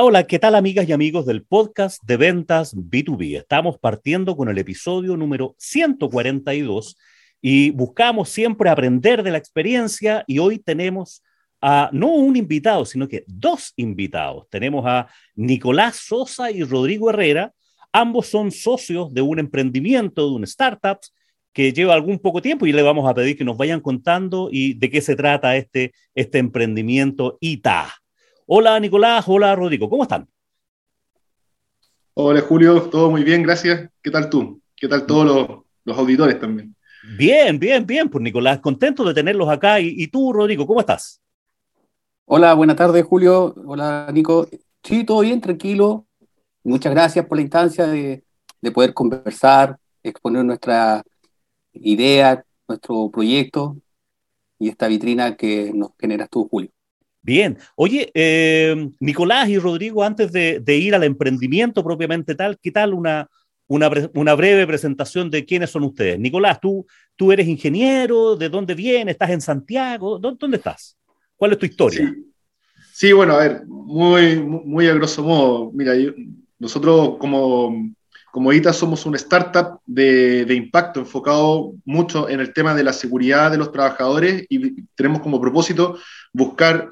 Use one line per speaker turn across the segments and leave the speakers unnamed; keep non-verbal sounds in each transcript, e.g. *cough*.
Hola, ¿qué tal amigas y amigos del podcast de ventas B2B? Estamos partiendo con el episodio número 142 y buscamos siempre aprender de la experiencia y hoy tenemos a no un invitado, sino que dos invitados. Tenemos a Nicolás Sosa y Rodrigo Herrera. Ambos son socios de un emprendimiento, de un startup que lleva algún poco tiempo y le vamos a pedir que nos vayan contando y de qué se trata este, este emprendimiento ITA. Hola Nicolás, hola Rodrigo, ¿cómo están?
Hola Julio, todo muy bien, gracias. ¿Qué tal tú? ¿Qué tal todos los, auditores también?
Bien, bien, bien, pues Nicolás, contento de tenerlos acá. ¿Y, tú, Rodrigo, cómo estás?
Hola, buenas tardes, Julio. Hola, Nico. Sí, todo bien, tranquilo. Muchas gracias por la instancia de, de poder conversar, exponer nuestra idea, nuestro proyecto y esta vitrina que nos generas tú, Julio.
Bien. Oye, eh, Nicolás y Rodrigo, antes de, ir al emprendimiento propiamente tal, ¿qué tal una, una, breve presentación de quiénes son ustedes? Nicolás, tú, tú eres ingeniero, ¿de dónde vienes? ¿Estás en Santiago? ¿Dónde, estás? ¿Cuál es tu historia?
Sí. bueno, a ver, muy, muy a grosso modo. Mira, nosotros como, como ITA somos una startup de, de, impacto enfocado mucho en el tema de la seguridad de los trabajadores y tenemos como propósito buscar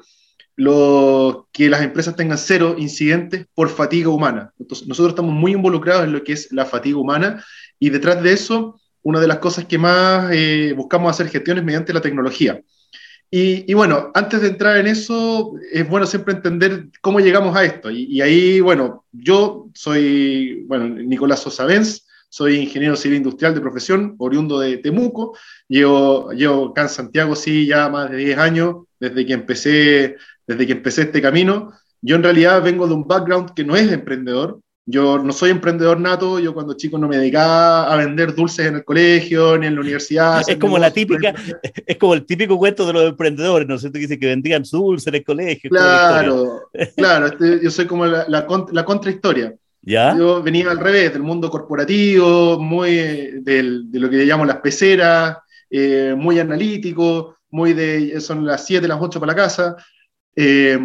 lo, que las empresas tengan cero incidentes por fatiga humana. Entonces, nosotros estamos muy involucrados en lo que es la fatiga humana y detrás de eso, una de las cosas que más eh, buscamos hacer gestiones mediante la tecnología. Y, bueno, antes de entrar en eso, es bueno siempre entender cómo llegamos a esto. Y, ahí, bueno, yo soy, bueno, Nicolás Sosa Benz, soy ingeniero civil industrial de profesión, oriundo de Temuco. Llevo, llevo acá en Santiago, sí, ya más de 10 años, desde que empecé desde que empecé este camino. Yo en realidad vengo de un background que no es emprendedor. Yo no soy emprendedor nato, yo cuando chico no me dedicaba a vender dulces en el colegio ni en la universidad.
Es como la típica, *laughs* es como el típico cuento de los emprendedores, ¿no es cierto? Que dice que vendían dulces en el colegio.
Claro, claro, este, yo soy como la, la, la contrahistoria. ¿Ya? Yo venía al revés, del mundo corporativo, muy del, de lo que llamamos las peceras, eh, muy analítico, muy de, son las 7, las 8 para la casa. Eh,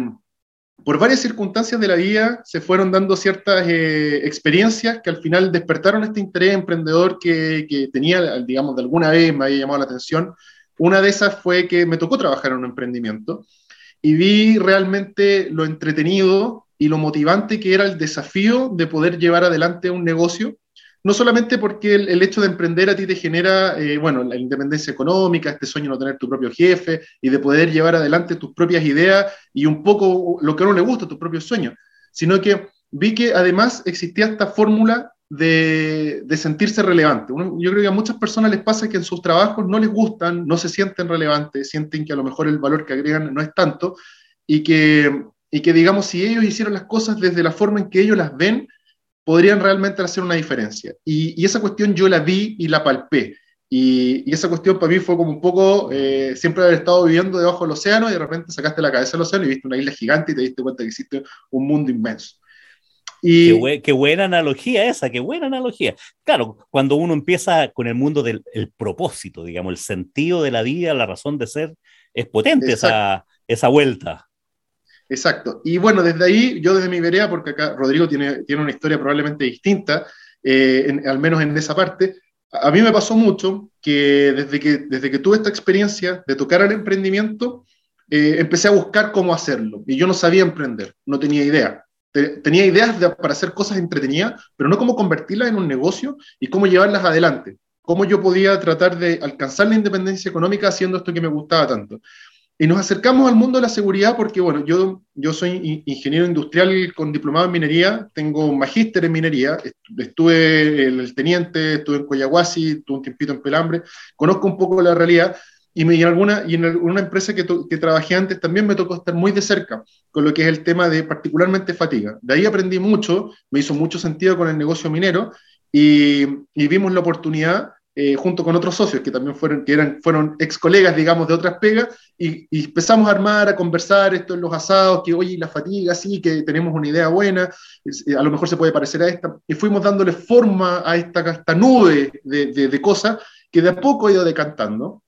por varias circunstancias de la vida se fueron dando ciertas eh, experiencias que al final despertaron este interés emprendedor que, que, tenía, digamos, de alguna vez me había llamado la atención. Una de esas fue que me tocó trabajar en un emprendimiento y vi realmente lo entretenido y lo motivante que era el desafío de poder llevar adelante un negocio no solamente porque el, hecho de emprender a ti te genera, eh, bueno, la independencia económica, este sueño de no tener tu propio jefe y de poder llevar adelante tus propias ideas y un poco lo que a uno le gusta, tus propios sueños, sino que vi que además existía esta fórmula de, sentirse relevante. yo creo que a muchas personas les pasa que en sus trabajos no les gustan, no se sienten relevantes, sienten que a lo mejor el valor que agregan no es tanto y que, y que digamos, si ellos hicieron las cosas desde la forma en que ellos las ven, podrían realmente hacer una diferencia. Y, esa cuestión yo la vi y la palpé. Y, esa cuestión para mí fue como un poco, eh, siempre haber estado viviendo debajo del océano y de repente sacaste la cabeza del océano y viste una isla gigante y te diste cuenta que existe un mundo inmenso.
Y, qué, buena analogía esa, qué buena analogía. Claro, cuando uno empieza con el mundo del propósito, digamos, el sentido de la vida, la razón de ser, es potente esa, esa vuelta.
Exacto. Y bueno, desde ahí, yo desde mi vereda, porque acá Rodrigo tiene, tiene una historia probablemente distinta, eh, al menos en esa parte, a mí me pasó mucho que desde que, desde que tuve esta experiencia de tocar al emprendimiento, eh, empecé a buscar cómo hacerlo. Y yo no sabía emprender, no tenía idea. Tenía ideas para hacer cosas entretenidas, pero no cómo convertirlas en un negocio y cómo llevarlas adelante. Cómo yo podía tratar de alcanzar la independencia económica haciendo esto que me gustaba tanto. Y nos acercamos al mundo de la seguridad porque, bueno, yo, yo soy ingeniero industrial con diplomado en minería, tengo un magíster en minería, estuve en el teniente, estuve en Coyahuasi, estuve un tiempito en Pelambre, conozco un poco la realidad y, me, en, alguna, y en una empresa que, que, trabajé antes también me tocó estar muy de cerca con lo que es el tema de particularmente fatiga. De ahí aprendí mucho, me hizo mucho sentido con el negocio minero y, y vimos la oportunidad eh, junto con otros socios que también fueron, que eran, fueron ex colegas, digamos, de otras pegas, y, empezamos a armar, a conversar esto en los asados, que oye, la fatiga, sí, que tenemos una idea buena, eh, a lo mejor se puede parecer a esta, y fuimos dándole forma a esta, esta nube de, de, cosas que de a poco ha ido decantando.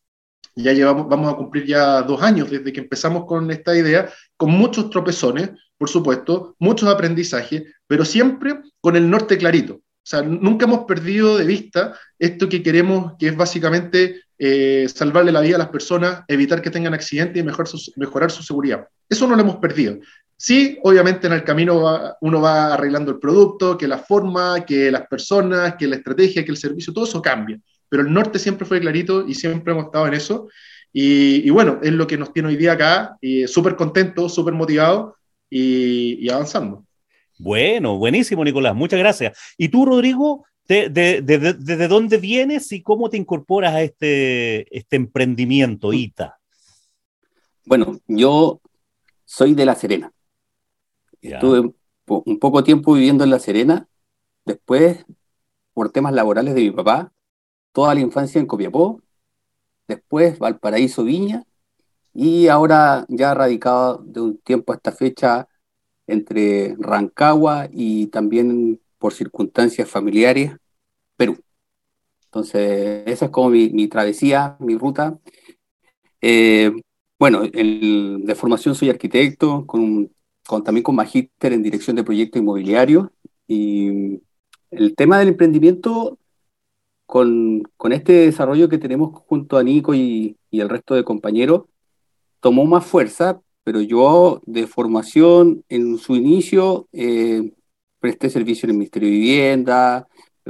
ya llevamos, vamos a cumplir ya dos años desde que empezamos con esta idea, con muchos tropezones, por supuesto, muchos aprendizajes, pero siempre con el norte clarito. O sea, nunca hemos perdido de vista esto que queremos, que es básicamente eh, salvarle la vida a las personas, evitar que tengan accidentes y mejorar su seguridad. Eso no lo hemos perdido. Sí, obviamente en el camino uno va arreglando el producto, que la forma, que las personas, que la estrategia, que el servicio, todo eso cambia. Pero el norte siempre fue clarito y siempre hemos estado en eso. Y, bueno, es lo que nos tiene hoy día acá, súper contento, súper motivado y avanzando.
Bueno, buenísimo, Nicolás. Muchas gracias. ¿Y tú, Rodrigo, de, dónde vienes y cómo te incorporas a este, este emprendimiento, ITA?
Bueno, yo soy de La Serena. Estuve un poco tiempo viviendo en La Serena. Después, por temas laborales de mi papá, toda la infancia en Copiapó. Después, Valparaíso, Viña. Y ahora ya radicado de un tiempo a esta fecha entre Rancagua y también por circunstancias familiares, Perú. Entonces, esa es como mi, travesía, mi ruta. Eh, bueno, de formación soy arquitecto, con, también con magíster en dirección de proyectos inmobiliarios. Y el tema del emprendimiento, con, este desarrollo que tenemos junto a Nico y, y el resto de compañeros, tomó más fuerza pero yo de formación en su inicio eh, presté servicio en el Ministerio de Vivienda,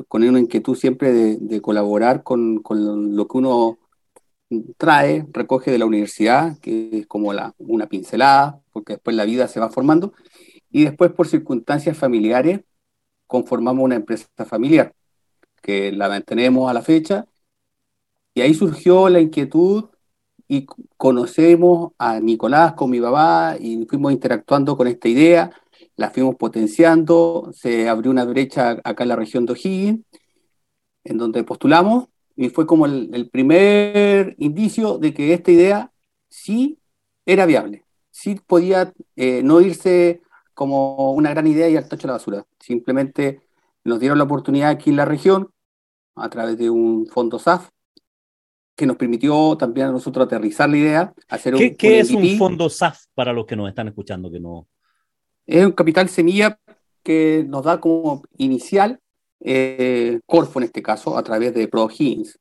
con una inquietud siempre de, colaborar con, con, lo que uno trae, recoge de la universidad, que es como la, una pincelada, porque después la vida se va formando, y después por circunstancias familiares conformamos una empresa familiar, que la mantenemos a la fecha, y ahí surgió la inquietud y conocemos a Nicolás con mi papá y fuimos interactuando con esta idea, la fuimos potenciando, se abrió una brecha acá en la región de O'Higgins, en donde postulamos, y fue como el, primer indicio de que esta idea sí era viable, sí podía eh, no irse como una gran idea y al tacho de la basura, simplemente nos dieron la oportunidad aquí en la región, a través de un fondo SAF, que nos permitió también a nosotros aterrizar la idea, hacer
¿Qué, un, ¿qué es un fondo SAF para los que nos están escuchando que no?
Es un capital semilla que nos da como inicial eh, Corfo en este caso, a través de ProHins.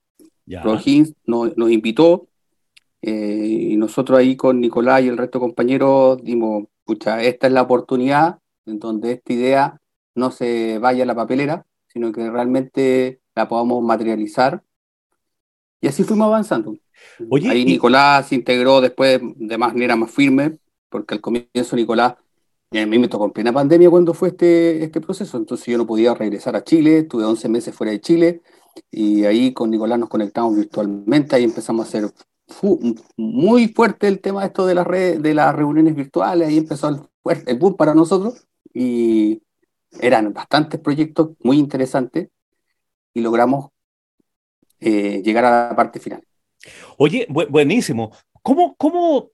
ProHins nos, nos invitó eh, y nosotros ahí con Nicolás y el resto de compañeros dimos, pucha, esta es la oportunidad en donde esta idea no se vaya a la papelera, sino que realmente la podamos materializar y así fuimos avanzando. Oye, Ahí Nicolás se integró después de manera más firme, porque al comienzo Nicolás, a mí me tocó en plena pandemia cuando fue este, este proceso, entonces yo no podía regresar a Chile, estuve 11 meses fuera de Chile, y ahí con Nicolás nos conectamos virtualmente, ahí empezamos a hacer muy fuerte el tema esto de las redes, de las reuniones virtuales, ahí empezó el, el boom para nosotros, y eran bastantes proyectos muy interesantes, y logramos eh, llegar a la parte final.
Oye, buenísimo. ¿Cómo, ¿Cómo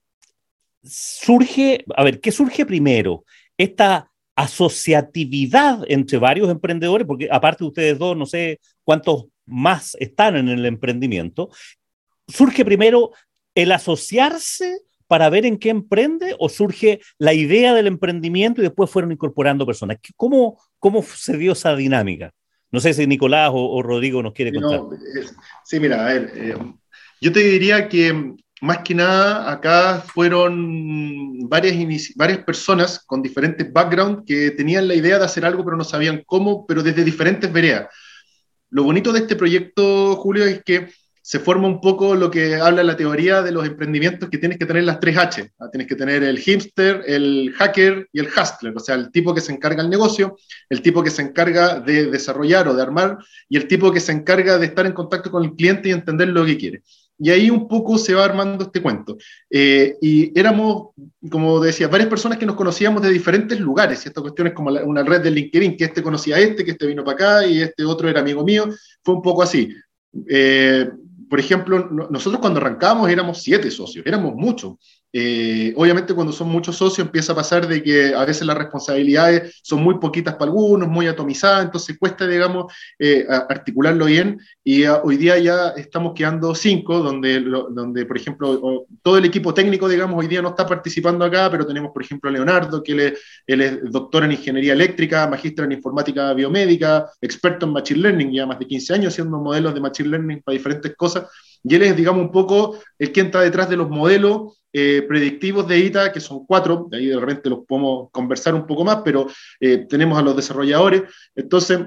surge, a ver, qué surge primero? Esta asociatividad entre varios emprendedores, porque aparte de ustedes dos, no sé cuántos más están en el emprendimiento, surge primero el asociarse para ver en qué emprende o surge la idea del emprendimiento y después fueron incorporando personas. ¿Cómo, cómo se dio esa dinámica? No sé si Nicolás o, Rodrigo nos quiere contar.
sí, mira, a ver, eh, yo te diría que más que nada acá fueron varias, varias personas con diferentes backgrounds que tenían la idea de hacer algo pero no sabían cómo, pero desde diferentes veredas. Lo bonito de este proyecto, Julio, es que se forma un poco lo que habla la teoría de los emprendimientos que tienes que tener las tres H. ¿ah? Tienes que tener el hipster, el hacker y el hustler, o sea, el tipo que se encarga del negocio, el tipo que se encarga de desarrollar o de armar y el tipo que se encarga de estar en contacto con el cliente y entender lo que quiere. Y ahí un poco se va armando este cuento. Eh, y éramos, como decía, varias personas que nos conocíamos de diferentes lugares. Y esta cuestión es como una red de LinkedIn, que este conocía a este, que este vino para acá y este otro era amigo mío. Fue un poco así. Eh, por ejemplo, nosotros cuando arrancamos éramos siete socios, éramos muchos. Eh, obviamente cuando son muchos socios empieza a pasar de que a veces las responsabilidades son muy poquitas para algunos, muy atomizadas, entonces cuesta, digamos, eh, articularlo bien. Y hoy día ya estamos quedando cinco, donde, donde por ejemplo, todo el equipo técnico, digamos, hoy día no está participando acá, pero tenemos, por ejemplo, a Leonardo, que él es doctor en ingeniería eléctrica, magíster en informática biomédica, experto en Machine Learning, ya más de 15 años haciendo modelos de Machine Learning para diferentes cosas, y él es, digamos, un poco el que entra detrás de los modelos eh, predictivos de ITA, que son cuatro, de ahí de repente los podemos conversar un poco más, pero eh, tenemos a los desarrolladores. Entonces,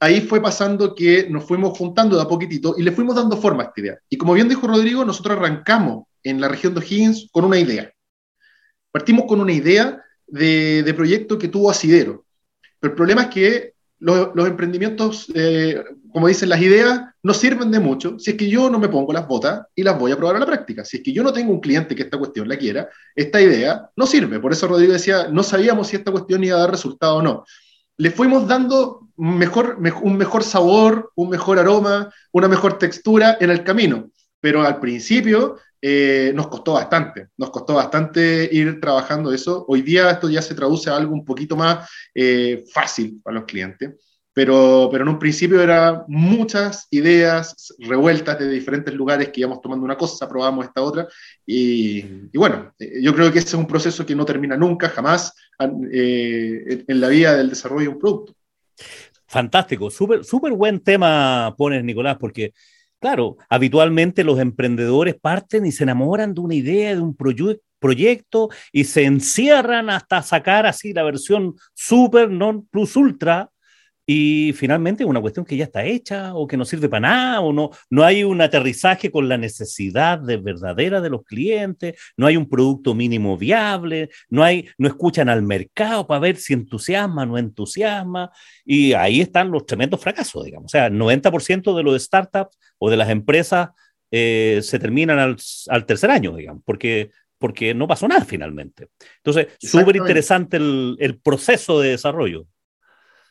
ahí fue pasando que nos fuimos juntando de a poquitito y le fuimos dando forma a esta idea. Y como bien dijo Rodrigo, nosotros arrancamos en la región de O'Higgins con una idea. Partimos con una idea de, proyecto que tuvo asidero. Pero el problema es que los, emprendimientos, eh, como dicen las ideas, no sirven de mucho si es que yo no me pongo las botas y las voy a probar a la práctica. Si es que yo no tengo un cliente que esta cuestión la quiera, esta idea no sirve. Por eso Rodrigo decía, no sabíamos si esta cuestión iba a dar resultado o no. Le fuimos dando mejor, un mejor sabor, un mejor aroma, una mejor textura en el camino. Pero al principio eh, nos costó bastante, nos costó bastante ir trabajando eso. Hoy día esto ya se traduce a algo un poquito más eh, fácil para los clientes pero, pero en un principio eran muchas ideas revueltas de diferentes lugares que íbamos tomando una cosa, probamos esta otra, y, y bueno, eh, yo creo que ese es un proceso que no termina nunca, jamás, eh, en la vida del desarrollo de un producto.
Fantástico, súper super buen tema pones, Nicolás, porque claro, habitualmente los emprendedores parten y se enamoran de una idea, de un proyecto y se encierran hasta sacar así la versión super, non plus ultra y finalmente una cuestión que ya está hecha o que no sirve para nada o no, no hay un aterrizaje con la necesidad de verdadera de los clientes, no hay un producto mínimo viable, no, hay, no escuchan al mercado para ver si entusiasma o no entusiasma y ahí están los tremendos fracasos, digamos. O sea, el 90% de los startups o de las empresas eh, se terminan al, al, tercer año, digamos, porque, porque no pasó nada finalmente. Entonces, súper interesante el, el proceso de desarrollo.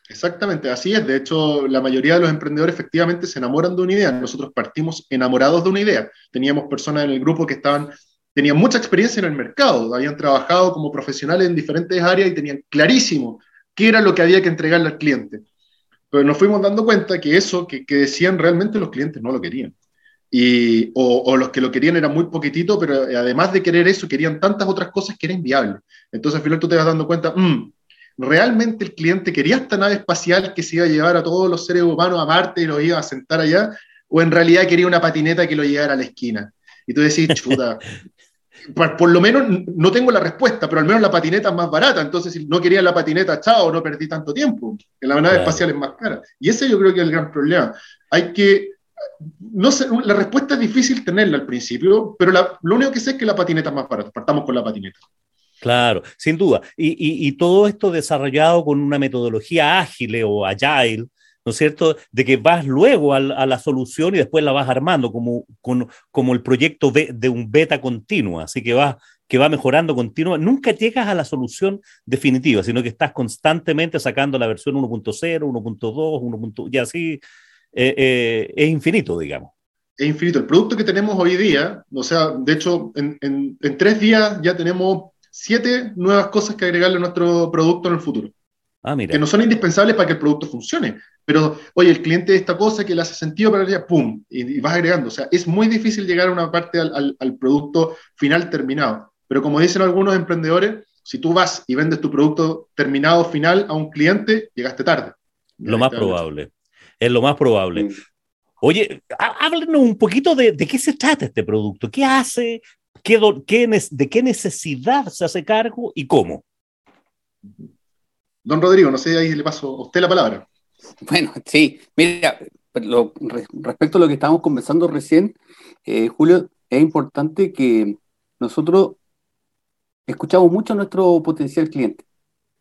Exactamente, así es. De hecho, la mayoría de los emprendedores efectivamente se enamoran de una idea. Nosotros partimos enamorados de una idea. Teníamos personas en el grupo que estaban, tenían mucha experiencia en el mercado, habían trabajado como profesionales en diferentes áreas y tenían clarísimo qué era lo que había que entregarle al cliente. Pero nos fuimos dando cuenta que eso que, decían realmente los clientes no lo querían. Y, o, los que lo querían era muy poquitito, pero además de querer eso, querían tantas otras cosas que era inviable. Entonces al final tú te vas dando cuenta, mmm, ¿realmente el cliente quería esta nave espacial que se iba a llevar a todos los seres humanos a Marte y los iba a sentar allá? ¿O en realidad quería una patineta que lo llevara a la esquina? Y tú decís, chuta, *laughs* por, lo menos no tengo la respuesta, pero al menos la patineta es más barata, entonces si no quería la patineta, chao, no perdí tanto tiempo, que la nave espacial es más cara. Y ese yo creo que es el gran problema. Hay que, no sé, la respuesta es difícil tenerla al principio, pero lo único que sé es que la patineta es más barata, partamos con la patineta.
Claro, sin duda. Y, todo esto desarrollado con una metodología ágil o agile, ¿no es cierto? De que vas luego a, la solución y después la vas armando como, como el proyecto de un beta continuo, así que va, que va mejorando continuo. Nunca llegas a la solución definitiva, sino que estás constantemente sacando la versión 1.0, 1.2, 1. y así eh, eh, es infinito, digamos
es infinito. El producto que tenemos hoy día, o sea, de hecho, en, en, tres días ya tenemos siete nuevas cosas que agregarle a nuestro producto en el futuro. Ah, mira. Que no son indispensables para que el producto funcione. Pero, oye, el cliente de esta cosa que le hace sentido para ella, ¡pum! Y, vas agregando. O sea, es muy difícil llegar a una parte al, producto final terminado. Pero como dicen algunos emprendedores, si tú vas y vendes tu producto terminado final a un cliente, llegaste tarde.
Lo más probable. Es lo más probable. Oye, háblenos un poquito de, de, qué se trata este producto, qué hace, ¿De qué necesidad se hace cargo y cómo?
Don Rodrigo, no sé, ahí le paso a usted la palabra.
Bueno, sí, mira, respecto a lo que estábamos conversando recién, eh, Julio, es importante que nosotros escuchamos mucho a nuestro potencial cliente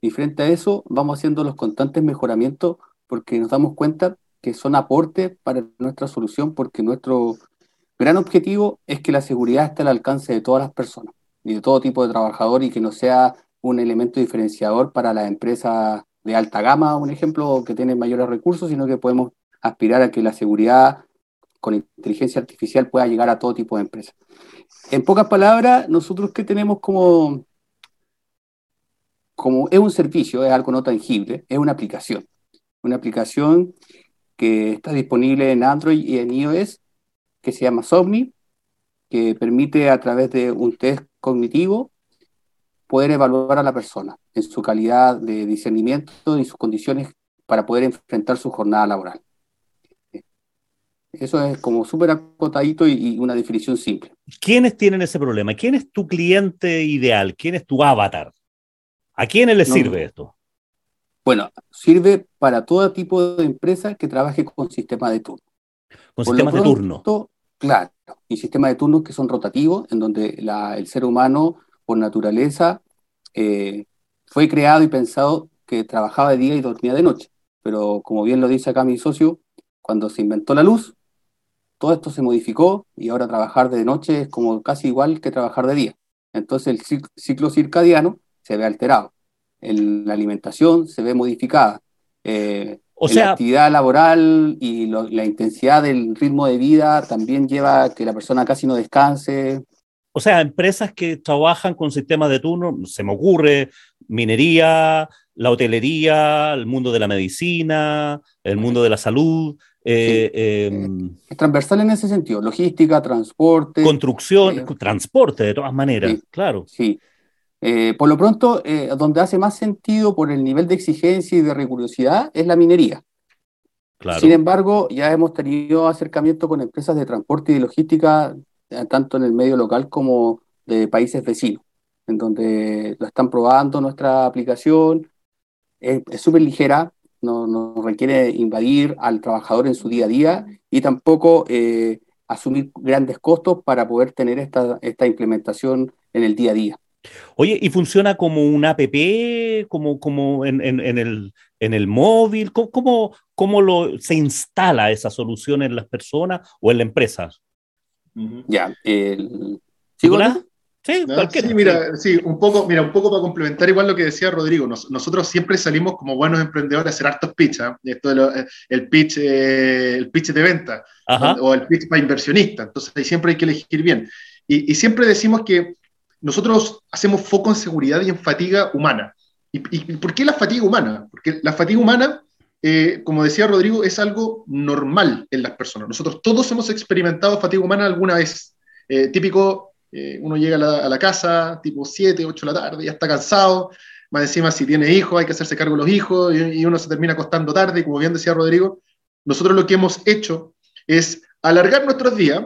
y frente a eso vamos haciendo los constantes mejoramientos porque nos damos cuenta que son aportes para nuestra solución porque nuestro gran objetivo es que la seguridad esté al alcance de todas las personas y de todo tipo de trabajador y que no sea un elemento diferenciador para las empresas de alta gama, un ejemplo, que tienen mayores recursos, sino que podemos aspirar a que la seguridad con inteligencia artificial pueda llegar a todo tipo de empresas. en pocas palabras, nosotros que tenemos como, como es un servicio, es algo no tangible, es una aplicación. Una aplicación que está disponible en Android y en iOS, que se llama Somni, que permite a través de un test cognitivo poder evaluar a la persona en su calidad de discernimiento y sus condiciones para poder enfrentar su jornada laboral. Eso es como súper acotadito y, una definición simple.
¿Quiénes tienen ese problema? ¿Quién es tu cliente ideal? ¿Quién es tu avatar? ¿A quiénes les sirve esto?
Bueno, sirve para todo tipo de empresa que trabaje con sistemas de turno.
Con sistemas de turno.
Claro, y sistemas de turnos que son rotativos, en donde el ser humano, por naturaleza, eh, fue creado y pensado que trabajaba de día y dormía de noche. Pero como bien lo dice acá mi socio, cuando se inventó la luz, todo esto se modificó y ahora trabajar de noche es como casi igual que trabajar de día. Entonces el ciclo circadiano se ve alterado, la alimentación se ve modificada. Eh, o sea, la actividad laboral y la intensidad del ritmo de vida también lleva a que la persona casi no descanse.
O sea, empresas que trabajan con sistemas de turno, se me ocurre, minería, la hotelería, el mundo de la medicina, el mundo de la salud.
Eh, em, es transversal en ese sentido, logística, transporte.
Construcción, eh, transporte de todas maneras, claro.
Sí. Eh, por lo pronto, donde hace más sentido por el nivel de exigencia y de rigurosidad es la minería. Claro. Sin embargo, ya hemos tenido acercamiento con empresas de transporte y de logística eh, tanto en el medio local como de países vecinos, en donde lo están probando nuestra aplicación. Es súper ligera, no, no, requiere invadir al trabajador en su día a día y tampoco eh, asumir grandes costos para poder tener esta, esta implementación en el día a día.
Oye, ¿y funciona como un app, como, como en, en, el, en el móvil? ¿Cómo, cómo, lo, se instala esa solución en las personas o en la empresa?
Ya, el...
¿Sigo Sí, sí, mira, sí, un poco, mira, un poco para complementar igual lo que decía Rodrigo, nosotros siempre salimos como buenos emprendedores a hacer hartos pitch, ¿eh? esto de eh, el pitch, eh, el pitch de venta o el pitch para inversionista, entonces ahí siempre hay que elegir bien. Y, siempre decimos que nosotros hacemos foco en seguridad y en fatiga humana. ¿Y, y por qué la fatiga humana? Porque la fatiga humana eh, como decía Rodrigo, es algo normal en las personas. Nosotros todos hemos experimentado fatiga humana alguna vez. Eh, típico, eh, uno llega a la, casa tipo 7, 8 de la tarde, ya está cansado, más encima si tiene hijos hay que hacerse cargo de los hijos y, uno se termina acostando tarde, y como bien decía Rodrigo, nosotros lo que hemos hecho es alargar nuestros días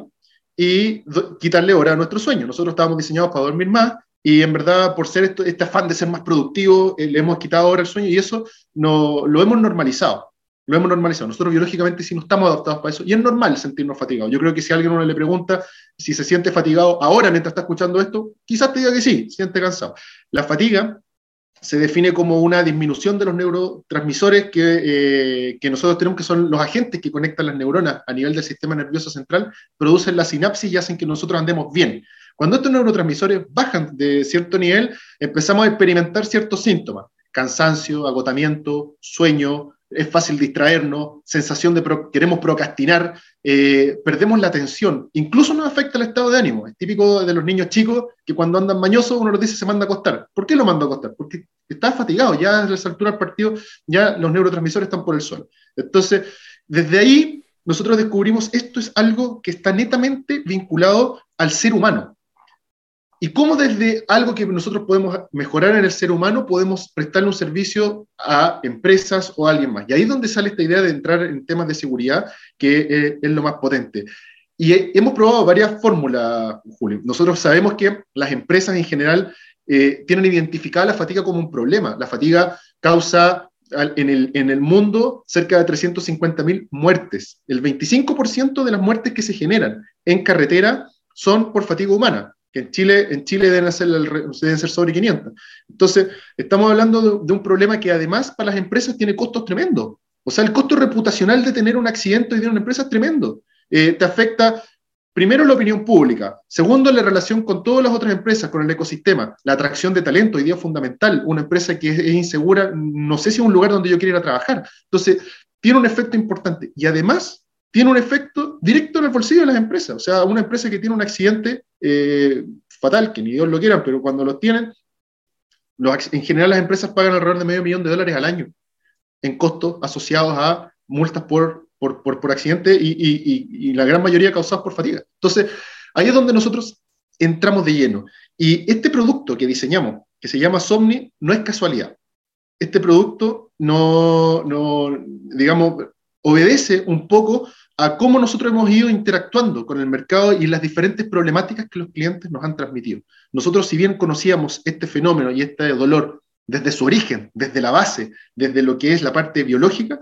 y quitarle hora a nuestro sueño. Nosotros estábamos diseñados para dormir más y en verdad, por ser este afán de ser más productivo, eh, le hemos quitado ahora el sueño y eso no, lo hemos normalizado. Lo hemos normalizado. Nosotros biológicamente sí no estamos adaptados para eso y es normal sentirnos fatigados. Yo creo que si alguien uno le pregunta si se siente fatigado ahora mientras está escuchando esto, quizás te diga que sí, siente cansado. La fatiga se define como una disminución de los neurotransmisores que, eh, que, nosotros tenemos, que son los agentes que conectan las neuronas a nivel del sistema nervioso central, producen la sinapsis y hacen que nosotros andemos bien. Cuando estos neurotransmisores bajan de cierto nivel, empezamos a experimentar ciertos síntomas, cansancio, agotamiento, sueño, es fácil distraernos, sensación de que queremos procrastinar, eh, perdemos la atención, incluso nos afecta el estado de ánimo. Es típico de los niños chicos que cuando andan mañosos uno les dice se manda a acostar. ¿Por qué lo manda a acostar? Porque está fatigado, ya a esa altura del partido ya los neurotransmisores están por el suelo. Entonces, desde ahí nosotros descubrimos esto es algo que está netamente vinculado al ser humano. ¿Y cómo desde algo que nosotros podemos mejorar en el ser humano podemos prestarle un servicio a empresas o a alguien más? Y ahí es donde sale esta idea de entrar en temas de seguridad, que eh, es lo más potente. Y hemos probado varias fórmulas, Julio. Nosotros sabemos que las empresas en general eh, tienen identificada la fatiga como un problema. La fatiga causa en el, en el mundo cerca de 350.000 muertes. El 25% de las muertes que se generan en carretera son por fatiga humana en Chile, en Chile deben, ser deben ser sobre 500. Entonces, estamos hablando de, un problema que además para las empresas tiene costos tremendos. O sea, el costo reputacional de tener un accidente día en una empresa es tremendo. Eh, te afecta primero la opinión pública, segundo la relación con todas las otras empresas, con el ecosistema, la atracción de talento, hoy día fundamental. Una empresa que es, es insegura, no sé si es un lugar donde yo quiero ir a trabajar. Entonces, tiene un efecto importante. Y además, tiene un efecto directo en el bolsillo de las empresas. O sea, una empresa que tiene un accidente eh, fatal, que ni Dios lo quiera, pero cuando lo tienen, en general las empresas pagan alrededor de medio millón de dólares al año en costos asociados a multas por, por, por, accidente y, la gran mayoría causados por fatiga. Entonces, ahí es donde nosotros entramos de lleno. Y este producto que diseñamos, que se llama Somni, no es casualidad. Este producto no, no digamos, obedece un poco a cómo nosotros hemos ido interactuando con el mercado y las diferentes problemáticas que los clientes nos han transmitido. Nosotros, si bien conocíamos este fenómeno y este dolor desde su origen, desde la base, desde lo que es la parte biológica,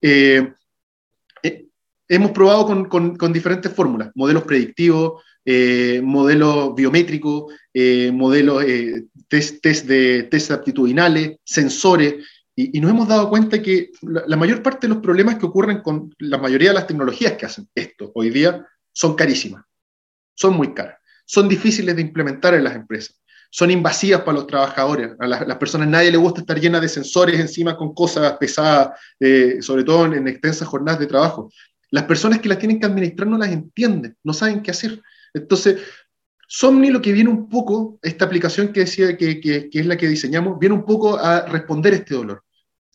eh, eh, hemos probado con, diferentes fórmulas, modelos predictivos, eh, modelos biométricos, modelos test, test, de, test aptitudinales, sensores, y, nos hemos dado cuenta que la, mayor parte de los problemas que ocurren con la mayoría de las tecnologías que hacen esto hoy día son carísimas, son muy caras, son difíciles de implementar en las empresas, son invasivas para los trabajadores, a las, personas nadie le gusta estar llena de sensores encima con cosas pesadas, eh, sobre todo en, extensas jornadas de trabajo. Las personas que las tienen que administrar no las entienden, no saben qué hacer. Entonces, Somni lo que viene un poco, esta aplicación que decía que, que, es la que diseñamos, viene un poco a responder este dolor.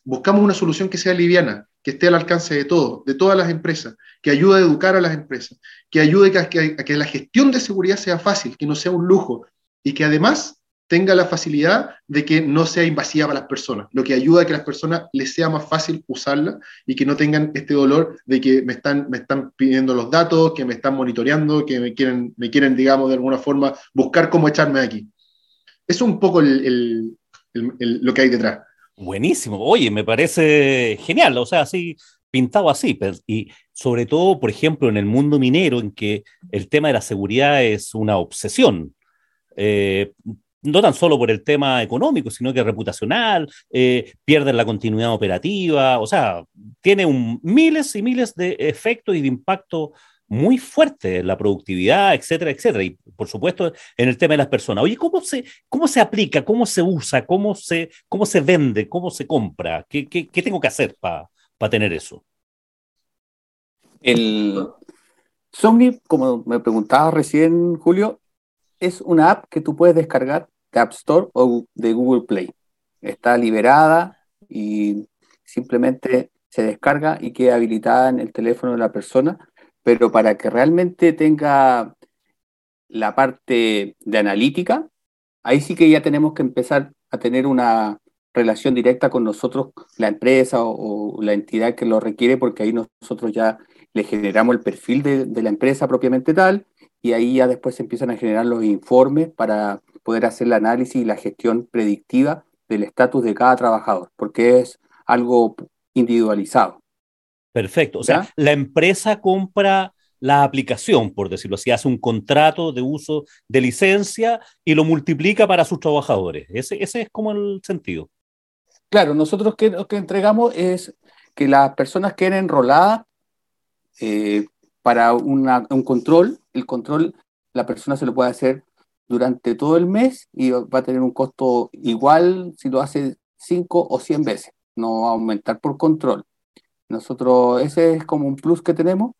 Buscamos una solución que sea liviana, que esté al alcance de todos, de todas las empresas, que ayude a educar a las empresas, que ayude a que, a que la gestión de seguridad sea fácil, que no sea un lujo y que además tenga la facilidad de que no sea invasiva para las personas, lo que ayuda a que a las personas les sea más fácil usarla y que no tengan este dolor de que me están, me están pidiendo los datos, que me están monitoreando, que me quieren, me quieren, digamos, de alguna forma buscar cómo echarme de aquí. Es un poco lo que hay detrás.
Buenísimo. Oye, me parece genial. O sea, así pintado así. Y sobre todo, por ejemplo, en el mundo minero, en que el tema de la seguridad es una obsesión. Eh, no tan solo por el tema económico, sino que reputacional, eh, pierden la continuidad operativa, o sea, tiene miles y miles de efectos y de impacto muy fuerte en la productividad, etcétera, etcétera. Y por supuesto en el tema de las personas. Oye, ¿cómo se, cómo se aplica? ¿Cómo se usa? ¿Cómo se, cómo se vende? ¿Cómo se compra? ¿Qué, qué, tengo que hacer para tener eso?
El Somni, como me preguntaba recién, Julio, es una app que tú puedes descargar de App Store o de Google Play. Está liberada y simplemente se descarga y queda habilitada en el teléfono de la persona, pero para que realmente tenga la parte de analítica, ahí sí que ya tenemos que empezar a tener una relación directa con nosotros, la empresa o, la entidad que lo requiere, porque ahí nosotros ya le generamos el perfil de, la empresa propiamente tal y ahí ya después se empiezan a generar los informes para poder hacer el análisis y la gestión predictiva del estatus de cada trabajador, porque es algo individualizado.
Perfecto. O sea, la empresa compra la aplicación, por decirlo así, hace un contrato de uso de licencia y lo multiplica para sus trabajadores. Ese, ese es como el sentido.
Claro, nosotros que, lo que entregamos es que las personas queden enroladas eh, para un control, el control la persona se lo puede hacer durante todo el mes y va a tener un costo igual si lo hace 5 o 100 veces, no va a aumentar por control. Nosotros, ese es como un plus que tenemos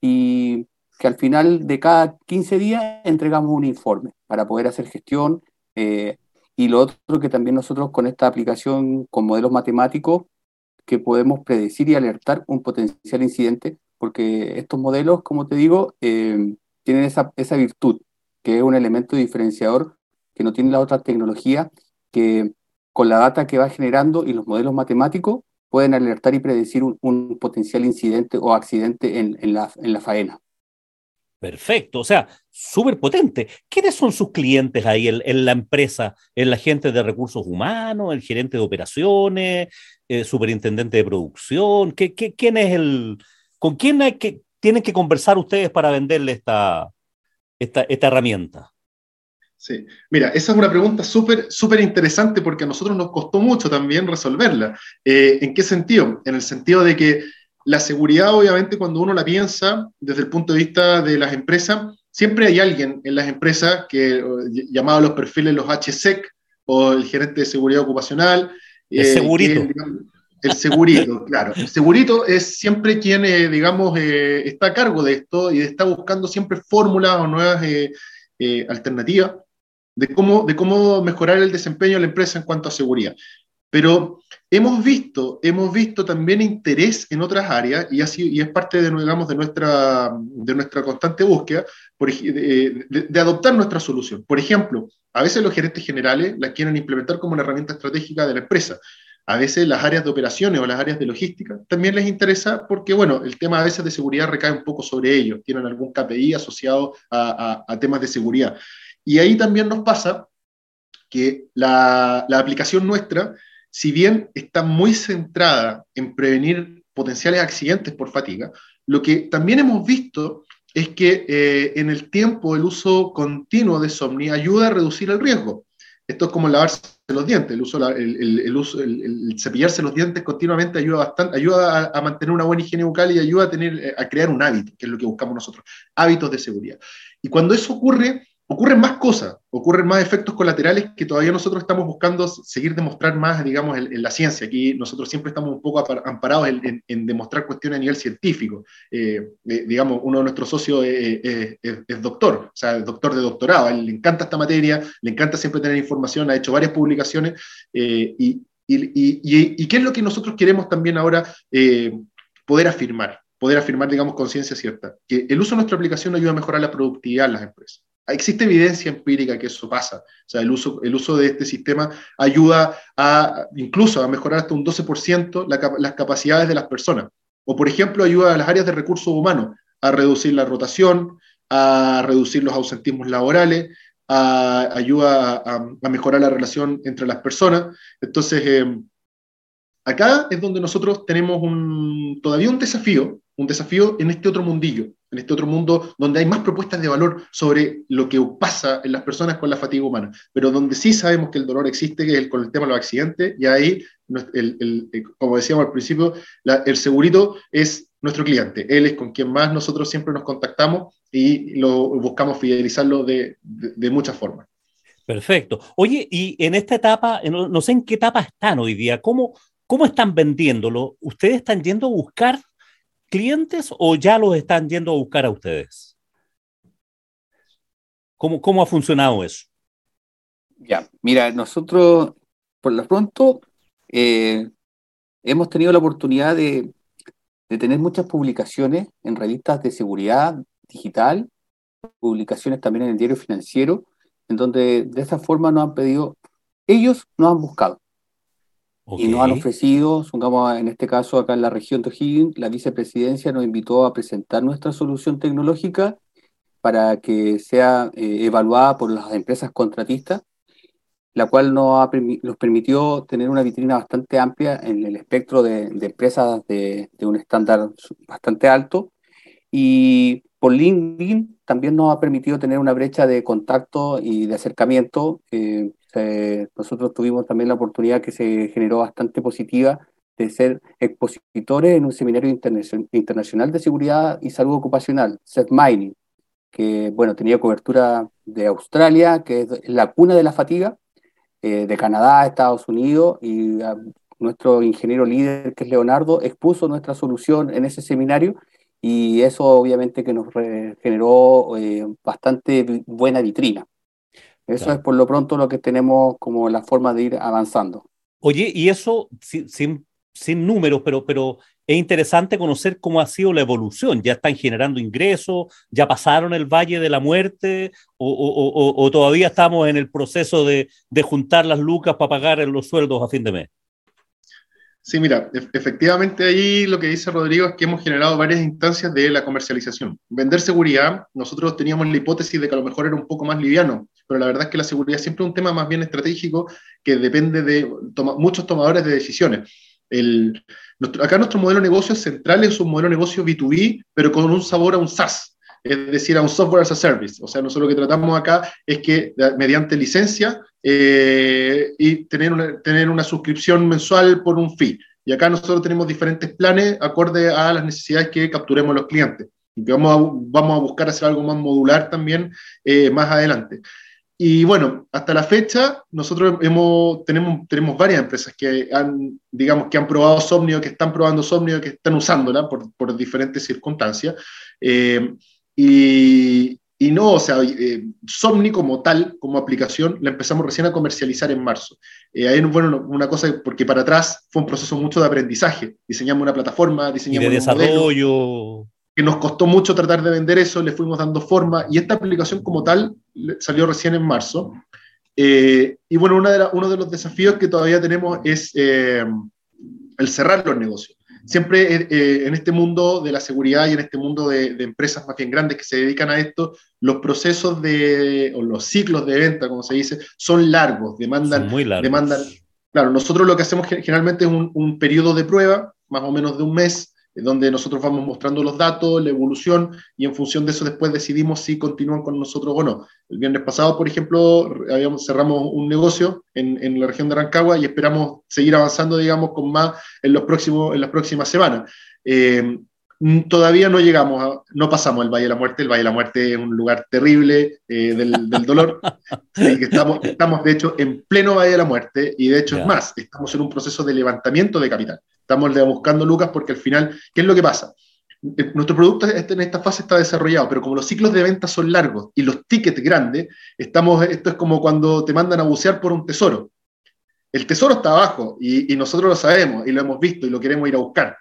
y que al final de cada 15 días entregamos un informe para poder hacer gestión. Eh, y lo otro que también nosotros con esta aplicación con modelos matemáticos que podemos predecir y alertar un potencial incidente porque estos modelos, como te digo, eh, tienen esa, esa virtud, que es un elemento diferenciador que no tiene la otra tecnología, que con la data que va generando y los modelos matemáticos pueden alertar y predecir un, potencial incidente o accidente en, en, la, en la faena.
Perfecto, o sea, súper potente. ¿Quiénes son sus clientes ahí en, la empresa? ¿El agente de recursos humanos, el gerente de operaciones, el superintendente de producción? ¿Qué, qué, quién es el, ¿Con quién hay que, tienen que conversar ustedes para venderle esta, esta, esta herramienta?
Sí, mira, esa es una pregunta súper súper interesante porque a nosotros nos costó mucho también resolverla. Eh, ¿En qué sentido? En el sentido de que la seguridad, obviamente, cuando uno la piensa desde el punto de vista de las empresas, siempre hay alguien en las empresas que llamado los perfiles los HSEC o el gerente de seguridad ocupacional.
El eh, segurito.
El segurito, *laughs* claro. El segurito es siempre quien, eh, digamos, eh, está a cargo de esto y está buscando siempre fórmulas o nuevas eh, alternativas de cómo, de cómo mejorar el desempeño de la empresa en cuanto a seguridad. Pero hemos visto, hemos visto también interés en otras áreas y, así, y es parte de, digamos, de, nuestra, de nuestra constante búsqueda de, de, adoptar nuestra solución. Por ejemplo, a veces los gerentes generales la quieren implementar como una herramienta estratégica de la empresa. A veces las áreas de operaciones o las áreas de logística también les interesa porque, bueno, el tema a veces de seguridad recae un poco sobre ellos, tienen algún KPI asociado a, temas de seguridad. Y ahí también nos pasa que la, la aplicación nuestra si bien está muy centrada en prevenir potenciales accidentes por fatiga, lo que también hemos visto es que eh, en el tiempo el uso continuo de Somni ayuda a reducir el riesgo. Esto es como lavarse los dientes, el, uso, el, uso, el, cepillarse los dientes continuamente ayuda bastante, ayuda a, mantener una buena higiene bucal y ayuda a, tener, eh, a crear un hábito, que es lo que buscamos nosotros, hábitos de seguridad. Y cuando eso ocurre, ocurren más cosas, ocurren más efectos colaterales que todavía nosotros estamos buscando seguir demostrar más, digamos, en, la ciencia. Aquí nosotros siempre estamos un poco amparados en, demostrar cuestiones a nivel científico. Eh, eh, digamos, uno de nuestros socios es, doctor, o sea, doctor de doctorado, a él le encanta esta materia, le encanta siempre tener información, ha hecho varias publicaciones eh, y, y, qué es lo que nosotros queremos también ahora poder afirmar, poder afirmar, digamos, con ciencia cierta, que el uso de nuestra aplicación ayuda a mejorar la productividad en las empresas existe evidencia empírica que eso pasa. O sea, el uso, el uso de este sistema ayuda a incluso a mejorar hasta un 12% las capacidades de las personas. O, por ejemplo, ayuda a las áreas de recursos humanos a reducir la rotación, a reducir los ausentismos laborales, a, ayuda a, mejorar la relación entre las personas. Entonces, eh, acá es donde nosotros tenemos un, todavía un desafío, un desafío en este otro mundillo, en este otro mundo donde hay más propuestas de valor sobre lo que pasa en las personas con la fatiga humana, pero donde sí sabemos que el dolor existe, que es el, con el tema de los accidentes, y ahí, el, como decíamos al principio, el segurito es nuestro cliente, él es con quien más nosotros siempre nos contactamos y lo buscamos fidelizarlo de, de, muchas formas.
Perfecto. Oye, y en esta etapa, no, sé en qué etapa están hoy día, ¿cómo, cómo están vendiéndolo? ¿Ustedes están yendo a buscar clientes o ya los están yendo a buscar a ustedes? ¿Cómo, cómo ha funcionado eso?
Ya, mira, nosotros por lo pronto eh, hemos tenido la oportunidad de, tener muchas publicaciones en revistas de seguridad digital, publicaciones también en el diario financiero, en donde de esa forma nos han pedido, ellos nos han buscado. Y nos han ofrecido, supongamos en este caso acá en la región de O'Higgins, la vicepresidencia nos invitó a presentar nuestra solución tecnológica para que sea eh, evaluada por las empresas contratistas, la cual nos, nos, permitió tener una vitrina bastante amplia en el espectro de, empresas de, un estándar bastante alto. Y por LinkedIn también nos ha permitido tener una brecha de contacto y de acercamiento eh, nosotros tuvimos también la oportunidad que se generó bastante positiva de ser expositores en un seminario internacional de seguridad y salud ocupacional, Seth Mining, que bueno, tenía cobertura de Australia, que es la cuna de la fatiga, eh, de Canadá, Estados Unidos, y ah, nuestro ingeniero líder, que es Leonardo, expuso nuestra solución en ese seminario, y eso obviamente que nos generó eh, bastante buena vitrina. Eso es por lo pronto lo que tenemos como la forma de ir avanzando.
Oye, y eso sin, sin, números, pero, pero es interesante conocer cómo ha sido la evolución. ¿Ya están generando ingresos? ¿Ya pasaron el Valle de la Muerte? ¿O, o todavía estamos en el proceso de, de juntar las lucas para pagar los sueldos a fin de mes?
Sí, mira, efectivamente ahí lo que dice Rodrigo es que hemos generado varias instancias de la comercialización. Vender seguridad, nosotros teníamos la hipótesis de que a lo mejor era un poco más liviano, pero la verdad es que la seguridad es siempre un tema más bien estratégico que depende de muchos tomadores de decisiones. El, acá nuestro modelo de negocio central es un modelo de negocio B2B, pero con un sabor a un SaaS, es decir, a un software as a service. O sea, nosotros lo que tratamos acá es que mediante licencia eh, y tener una, tener una suscripción mensual por un fee. Y acá nosotros tenemos diferentes planes acorde a las necesidades que capturemos los clientes. Y vamos a, vamos a buscar hacer algo más modular también eh, más adelante. Y bueno, hasta la fecha nosotros hemos, tenemos, tenemos varias empresas que han, digamos, que han probado Somnio, que están probando Somnio, que están usándola por, por diferentes circunstancias. Eh, y, y, no, o sea, eh, Somni como tal, como aplicación, la empezamos recién a comercializar en marzo. Eh, ahí, bueno, una cosa, porque para atrás fue un proceso mucho de aprendizaje. Diseñamos una plataforma, diseñamos
y de desarrollo
que nos costó mucho tratar de vender eso, le fuimos dando forma y esta aplicación como tal salió recién en marzo. Eh, y bueno, una de uno de los desafíos que todavía tenemos es eh, el cerrar los negocios. Siempre eh, en este mundo de la seguridad y en este mundo de, empresas más bien grandes que se dedican a esto, los procesos de, o los ciclos de venta, como se dice, son largos, demandan... muy largos. Demandan, claro, nosotros lo que hacemos generalmente es un, un periodo de prueba, más o menos de un mes, donde nosotros vamos mostrando los datos, la evolución, y en función de eso después decidimos si continúan con nosotros o no. El viernes pasado, por ejemplo, habíamos, cerramos un negocio en, en la región de Rancagua y esperamos seguir avanzando, digamos, con más en, los próximos, en las próximas semanas. Eh, todavía no llegamos, no pasamos el Valle de la Muerte. El Valle de la Muerte es un lugar terrible eh, del, del, dolor. *laughs* estamos, estamos, de hecho, en pleno Valle de la Muerte y, de hecho, es más, estamos en un proceso de levantamiento de capital. Estamos buscando lucas porque al final, ¿qué es lo que pasa? Eh, nuestro producto en esta fase está desarrollado, pero como los ciclos de venta son largos y los tickets grandes, estamos, esto es como cuando te mandan a bucear por un tesoro. El tesoro está abajo y, nosotros lo sabemos y lo hemos visto y lo queremos ir a buscar,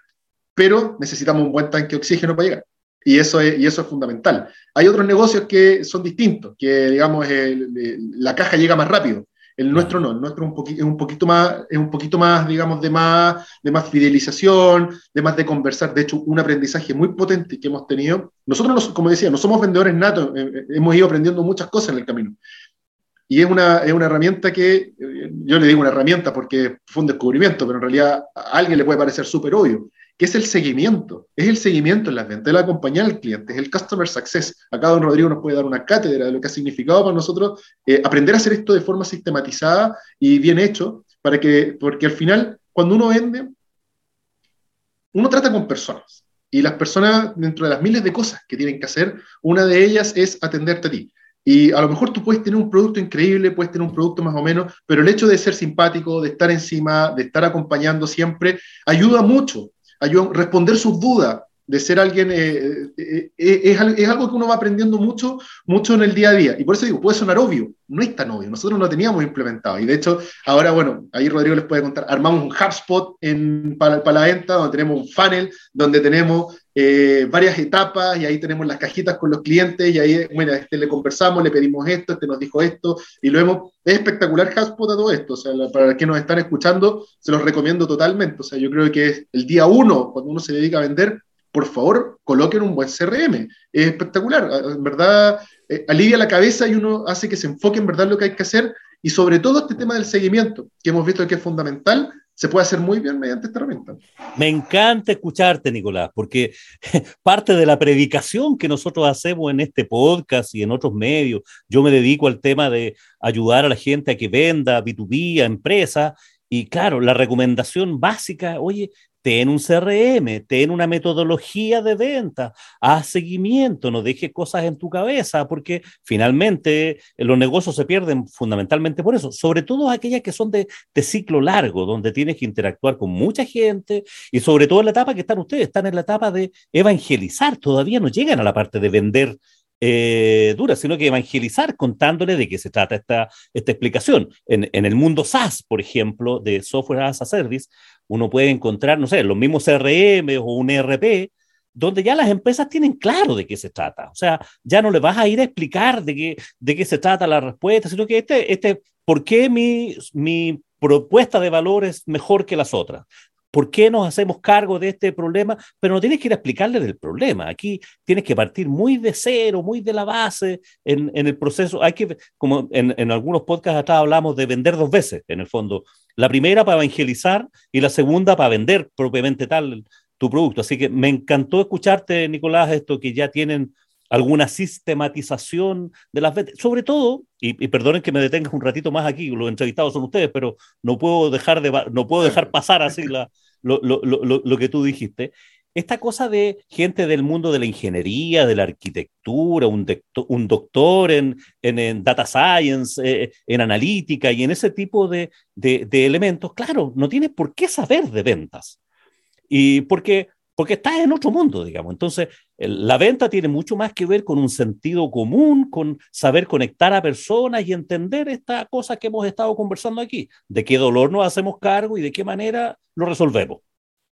pero necesitamos un buen tanque de oxígeno para llegar. Y eso es, y eso es fundamental. Hay otros negocios que son distintos, que digamos la caja llega más rápido. El nuestro no, el nuestro es un, poquito más, es un poquito más, digamos, de más, de más fidelización, de más de conversar. De hecho, un aprendizaje muy potente que hemos tenido. Nosotros, como decía, no somos vendedores natos, eh, eh, hemos ido aprendiendo muchas cosas en el camino. Y es una, es una herramienta que, eh, yo le digo una herramienta porque fue un descubrimiento, pero en realidad a alguien le puede parecer súper obvio que es el seguimiento, es el seguimiento en las ventas, es la acompañar al cliente, es el customer success. Acá don Rodrigo nos puede dar una cátedra de lo que ha significado para nosotros eh, aprender a hacer esto de forma sistematizada y bien hecho, para que, porque al final, cuando uno vende, uno trata con personas. Y las personas, dentro de las miles de cosas que tienen que hacer, una de ellas es atenderte a ti. Y a lo mejor tú puedes tener un producto increíble, puedes tener un producto más o menos, pero el hecho de ser simpático, de estar encima, de estar acompañando siempre, ayuda mucho responder sus dudas, de ser alguien, eh, eh, eh, es, algo que uno va aprendiendo mucho, mucho en el día a día. Y por eso digo, puede sonar obvio, no es tan obvio, nosotros lo teníamos implementado. Y de hecho, ahora, bueno, ahí Rodrigo les puede contar, armamos un HubSpot en, para, para la venta, donde tenemos un funnel, donde tenemos varias etapas y ahí tenemos las cajitas con los clientes y ahí, bueno, este le conversamos, le pedimos esto, este nos dijo esto y lo hemos, es espectacular HubSpot a todo esto, o sea, para los que nos están escuchando, se los recomiendo totalmente, o sea, yo creo que es el día uno, cuando uno se dedica a vender, por favor, coloquen un buen CRM. Es espectacular. En verdad, eh, alivia la cabeza y uno hace que se enfoque en verdad lo que hay que hacer. Y sobre todo este tema del seguimiento, que hemos visto que es fundamental, se puede hacer muy bien mediante esta herramienta.
Me encanta escucharte, Nicolás, porque *laughs* parte de la predicación que nosotros hacemos en este podcast y en otros medios, yo me dedico al tema de ayudar a la gente a que venda B2B, a empresas, y claro, la recomendación básica, oye, ten un CRM, ten una metodología de venta, haz seguimiento, no dejes cosas en tu cabeza, porque finalmente eh, los negocios se pierden fundamentalmente por eso, sobre todo aquellas que son de, ciclo largo, donde tienes que interactuar con mucha gente y sobre todo en la etapa que están ustedes, están en la etapa de evangelizar, todavía no llegan a la parte de vender eh, dura, sino que evangelizar contándole de qué se trata esta, esta explicación. En, en, el mundo SaaS, por ejemplo, de Software as a Service, uno puede encontrar, no sé, los mismos CRM o un ERP, donde ya las empresas tienen claro de qué se trata. O sea, ya no le vas a ir a explicar de qué, de qué se trata la respuesta, sino que este, este, ¿por qué mi, mi propuesta de valor es mejor que las otras? ¿Por qué nos hacemos cargo de este problema? Pero no tienes que ir a explicarle del problema. Aquí tienes que partir muy de cero, muy de la base en, el proceso. Hay que, como en, en algunos podcasts atrás hablamos de vender dos veces, en el fondo. La primera para evangelizar y la segunda para vender propiamente tal tu producto. Así que me encantó escucharte, Nicolás, esto que ya tienen alguna sistematización de las ventas. Sobre todo, y, perdonen que me detenga un ratito más aquí, los entrevistados son ustedes, pero no puedo dejar, de, no puedo dejar pasar así la, lo, lo, lo, lo, que tú dijiste. esta cosa de gente del mundo de la ingeniería, de la arquitectura, un, un doctor en, en, data science, eh, en analítica y en ese tipo de, de, elementos, claro, no tienes por qué saber de ventas. Y porque, porque estás en otro mundo, digamos. Entonces, la venta tiene mucho más que ver con un sentido común, con saber conectar a personas y entender esta cosa que hemos estado conversando aquí, de qué dolor nos hacemos cargo y de qué manera lo resolvemos.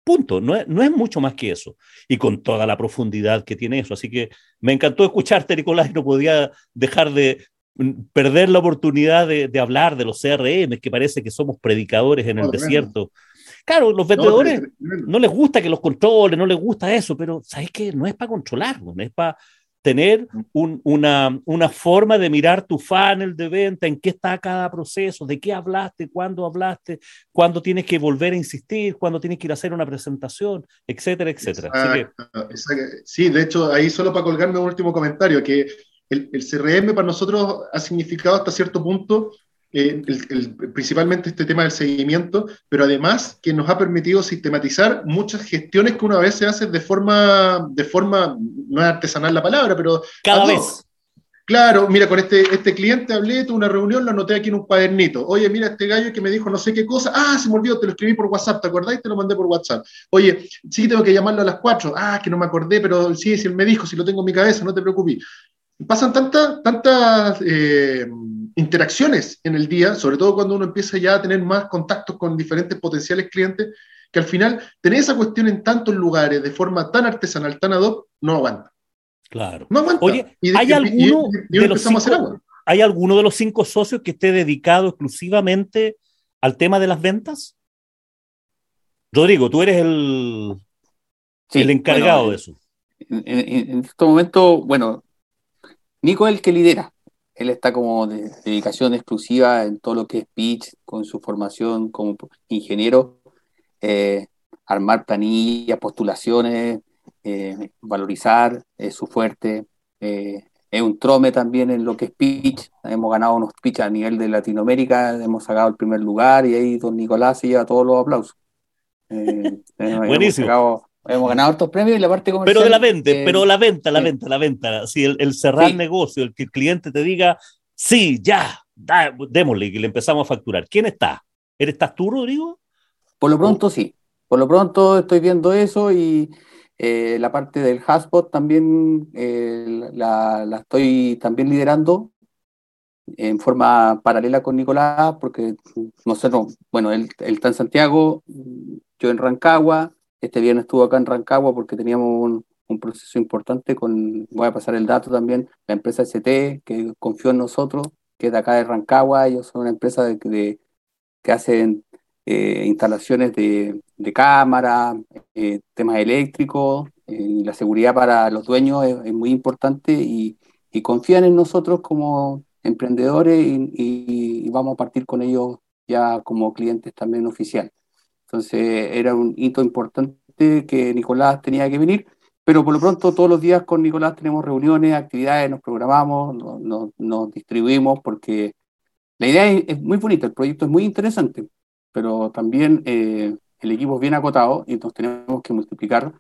Punto, no es, no es, mucho más que eso. Y con toda la profundidad que tiene eso. Así que me encantó escucharte, Nicolás, y no podía dejar de perder la oportunidad de, hablar de los CRM, que parece que somos predicadores en el desierto. Claro, los vendedores no, les gusta que los controlen, no les gusta eso, pero ¿sabes qué? No es para controlarlos, no es para tener una, una, forma de mirar tu funnel de venta, en qué está cada proceso, de qué hablaste, cuándo hablaste, cuándo tienes que volver a insistir, cuándo tienes que ir a hacer una presentación, etcétera, etcétera.
Sí, de hecho, ahí solo para colgarme un último comentario, que el, el CRM para nosotros ha significado hasta cierto punto eh, principalmente este tema del seguimiento, pero además que nos ha permitido sistematizar muchas gestiones que una vez se hace de forma, de forma, no es artesanal la palabra, pero...
Cada vez.
Claro, mira, con este, este cliente hablé, tuve una reunión, lo anoté aquí en un cuadernito. Oye, mira, este gallo que me dijo no sé qué cosa. Ah, se me olvidó, te lo escribí por WhatsApp, ¿te acordáis? Te lo mandé por WhatsApp. Oye, sí tengo que llamarlo a las cuatro. Ah, que no me acordé, pero sí, si él me dijo, si lo tengo en mi cabeza, no te preocupes. Pasan tantas, tantas eh, interacciones en el día, sobre todo cuando uno empieza ya a tener más contactos con diferentes potenciales clientes, que al final tener esa cuestión en tantos lugares de forma tan artesanal, tan ad hoc, no aguanta.
Claro. No aguanta. Oye, ¿hay, alguno de los cinco, ¿hay alguno de los cinco socios que esté dedicado exclusivamente al tema de las ventas? Rodrigo, tú eres el, el encargado de eso.
En, en, este momento, bueno, Nico es el que lidera, él está como de dedicación exclusiva en todo lo que es pitch, con su formación como ingeniero, eh, armar planillas, postulaciones, eh, valorizar, es su fuerte. Eh, es un trome también en lo que es pitch. Hemos ganado unos pitch a nivel de Latinoamérica, hemos sacado el primer lugar y ahí don Nicolás se lleva todos los aplausos. *laughs*
Buenísimo.
Hemos ganado estos premios y la parte comercial.
Pero de la venta, pero la venta, la venta, la venta. Si el, cerrar negocio, el que el cliente te diga, sí, ya, démosle y le empezamos a facturar. ¿Quién está? ¿Eres estás tú, Rodrigo?
Por lo pronto sí. Por lo pronto estoy viendo eso y eh, la parte del hotspot también eh, la, la, estoy también liderando en forma paralela con Nicolás, porque nosotros, bueno, él, él está en Santiago, yo en Rancagua, este viernes estuvo acá en Rancagua porque teníamos un, proceso importante con, voy a pasar el dato también, la empresa ST, que confió en nosotros, que es de acá de Rancagua, ellos son una empresa que hacen eh, instalaciones de, de cámara, eh, temas eléctricos, eh, la seguridad para los dueños es, muy importante y, confían en nosotros como emprendedores y, y, vamos a partir con ellos ya como clientes también oficiales. Entonces era un hito importante que Nicolás tenía que venir, pero por lo pronto todos los días con Nicolás tenemos reuniones, actividades, nos programamos, nos, distribuimos, porque la idea es, muy bonita, el proyecto es muy interesante, pero también eh, el equipo es bien acotado y nos tenemos que multiplicar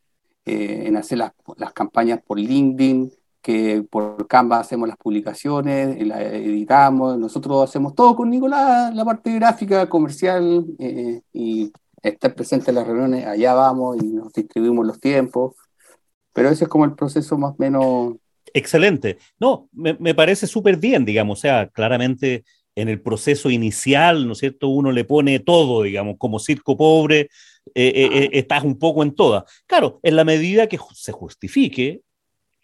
eh, en hacer las, campañas por LinkedIn, que por Canva hacemos las publicaciones, las editamos, nosotros hacemos todo con Nicolás, la parte gráfica, comercial eh, y estar presente en las reuniones, allá vamos y nos distribuimos los tiempos, pero ese es como el proceso más o menos...
Excelente. No, me, me parece súper bien, digamos, o sea, claramente en el proceso inicial, ¿no es cierto? Uno le pone todo, digamos, como circo pobre, eh, eh, eh, estás un poco en toda. Claro, en la medida que se justifique,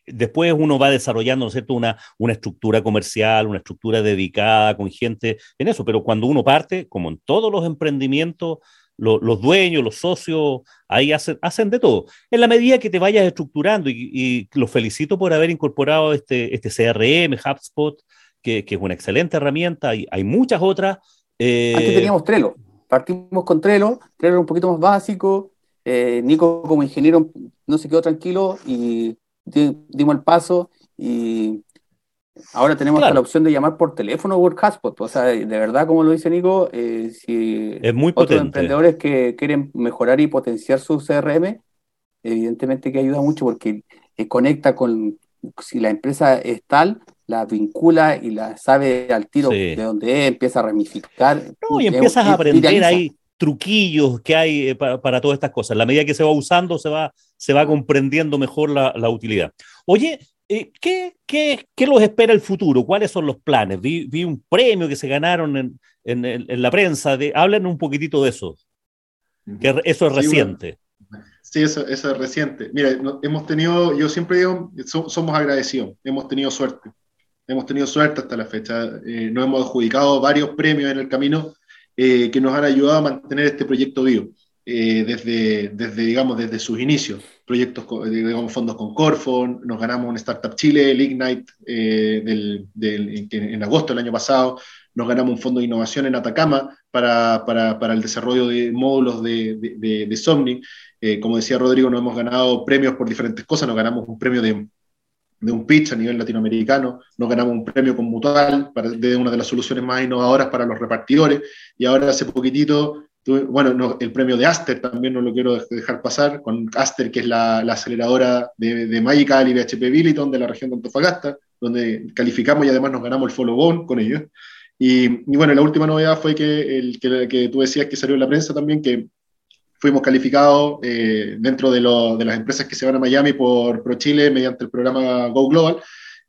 después uno va desarrollando, ¿no es cierto?, una, una estructura comercial, una estructura dedicada con gente en eso, pero cuando uno parte, como en todos los emprendimientos, los dueños, los socios, ahí hacen, hacen de todo. En la medida que te vayas estructurando, y, los felicito por haber incorporado este, este CRM, HubSpot, que, que es una excelente herramienta, hay, hay muchas otras.
Eh, Antes teníamos Trello, partimos con Trello, Trello era un poquito más básico, eh, Nico como ingeniero no se quedó tranquilo y dimos el paso y Ahora tenemos la opción de llamar por teléfono Work Hotspot. O sea, de verdad, como lo dice Nico, eh, si
es muy
otros emprendedores que quieren mejorar y potenciar su CRM, evidentemente que ayuda mucho porque eh, conecta con, si la empresa es tal, la vincula y la sabe al tiro de donde es, empieza a ramificar.
No, y empiezas a aprender ahí truquillos que hay eh, para, todas estas cosas. la medida que se va usando, se va, se va comprendiendo mejor la, la utilidad. Oye, eh, ¿qué, qué, qué, los espera el futuro? ¿Cuáles son los planes? Vi, vi un premio que se ganaron en, en, en la prensa. De, hablen un poquitito de eso. Que eso es reciente.
Sí, eso, eso, es reciente. Mira, hemos tenido, yo siempre digo, somos agradecidos, hemos tenido suerte. Hemos tenido suerte hasta la fecha. Eh, nos hemos adjudicado varios premios en el camino eh, que nos han ayudado a mantener este proyecto vivo. Eh, desde, desde, digamos, desde sus inicios. Proyectos, digamos, fondos con Corfon, nos ganamos un Startup Chile, el Ignite, del, del, en, agosto del año pasado, nos ganamos un fondo de innovación en Atacama para, para, para el desarrollo de módulos de, de, de Somni. como decía Rodrigo, nos hemos ganado premios por diferentes cosas, nos ganamos un premio de de un pitch a nivel latinoamericano, nos ganamos un premio con Mutual para, de una de las soluciones más innovadoras para los repartidores, y ahora hace poquitito, bueno, el premio de Aster también no lo quiero dejar pasar, con Aster, que es la, aceleradora de, de Magical y de HP Billiton de la región de Antofagasta, donde calificamos y además nos ganamos el follow on con ellos. Y, bueno, la última novedad fue que, el, que, que tú decías que salió en la prensa también, que fuimos calificados eh, dentro de, de, las empresas que se van a Miami por ProChile mediante el programa Go Global,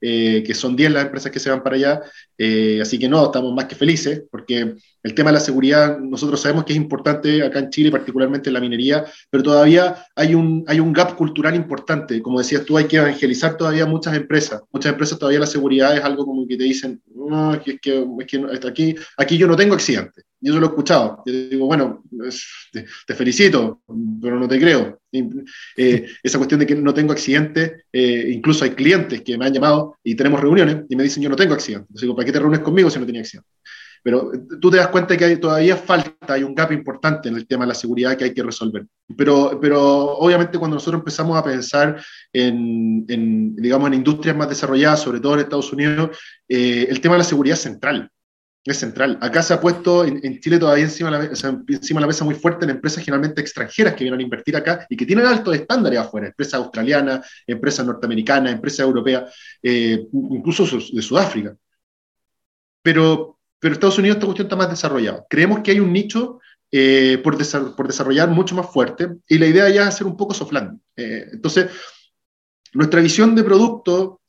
eh, que son 10 las empresas que se van para allá. Eh, así que no, estamos más que felices, porque el tema de la seguridad, nosotros sabemos que es importante acá en Chile, particularmente en la minería, pero todavía hay un, hay un gap cultural importante. Como decías tú, hay que evangelizar todavía muchas empresas. Muchas empresas todavía la seguridad es algo como que te dicen, no, es que, es que, es que aquí, aquí yo no tengo accidente. Yo eso lo he escuchado. Yo digo, bueno, te, felicito, pero no te creo. Eh, esa cuestión de que no tengo accidente, eh, incluso hay clientes que me han llamado y tenemos reuniones y me dicen, yo no tengo accidente. Entonces digo, ¿para qué te reúnes conmigo si no tenía accidente? Pero eh, tú te das cuenta que hay, todavía falta, hay un gap importante en el tema de la seguridad que hay que resolver. Pero, pero obviamente cuando nosotros empezamos a pensar en, en digamos, en industrias más desarrolladas, sobre todo en Estados Unidos, el tema de la seguridad es central es central. Acá se ha puesto en, Chile todavía encima de, la, encima de la mesa muy fuerte en empresas generalmente extranjeras que vienen a invertir acá y que tienen altos estándares afuera, empresas australianas, empresas norteamericanas, empresas europeas, eh, incluso de Sudáfrica. Pero, pero Estados Unidos esta cuestión está más desarrollada. Creemos que hay un nicho eh, por, desarrollar mucho más fuerte y la idea ya es hacer un poco soft eh, entonces, nuestra visión de producto,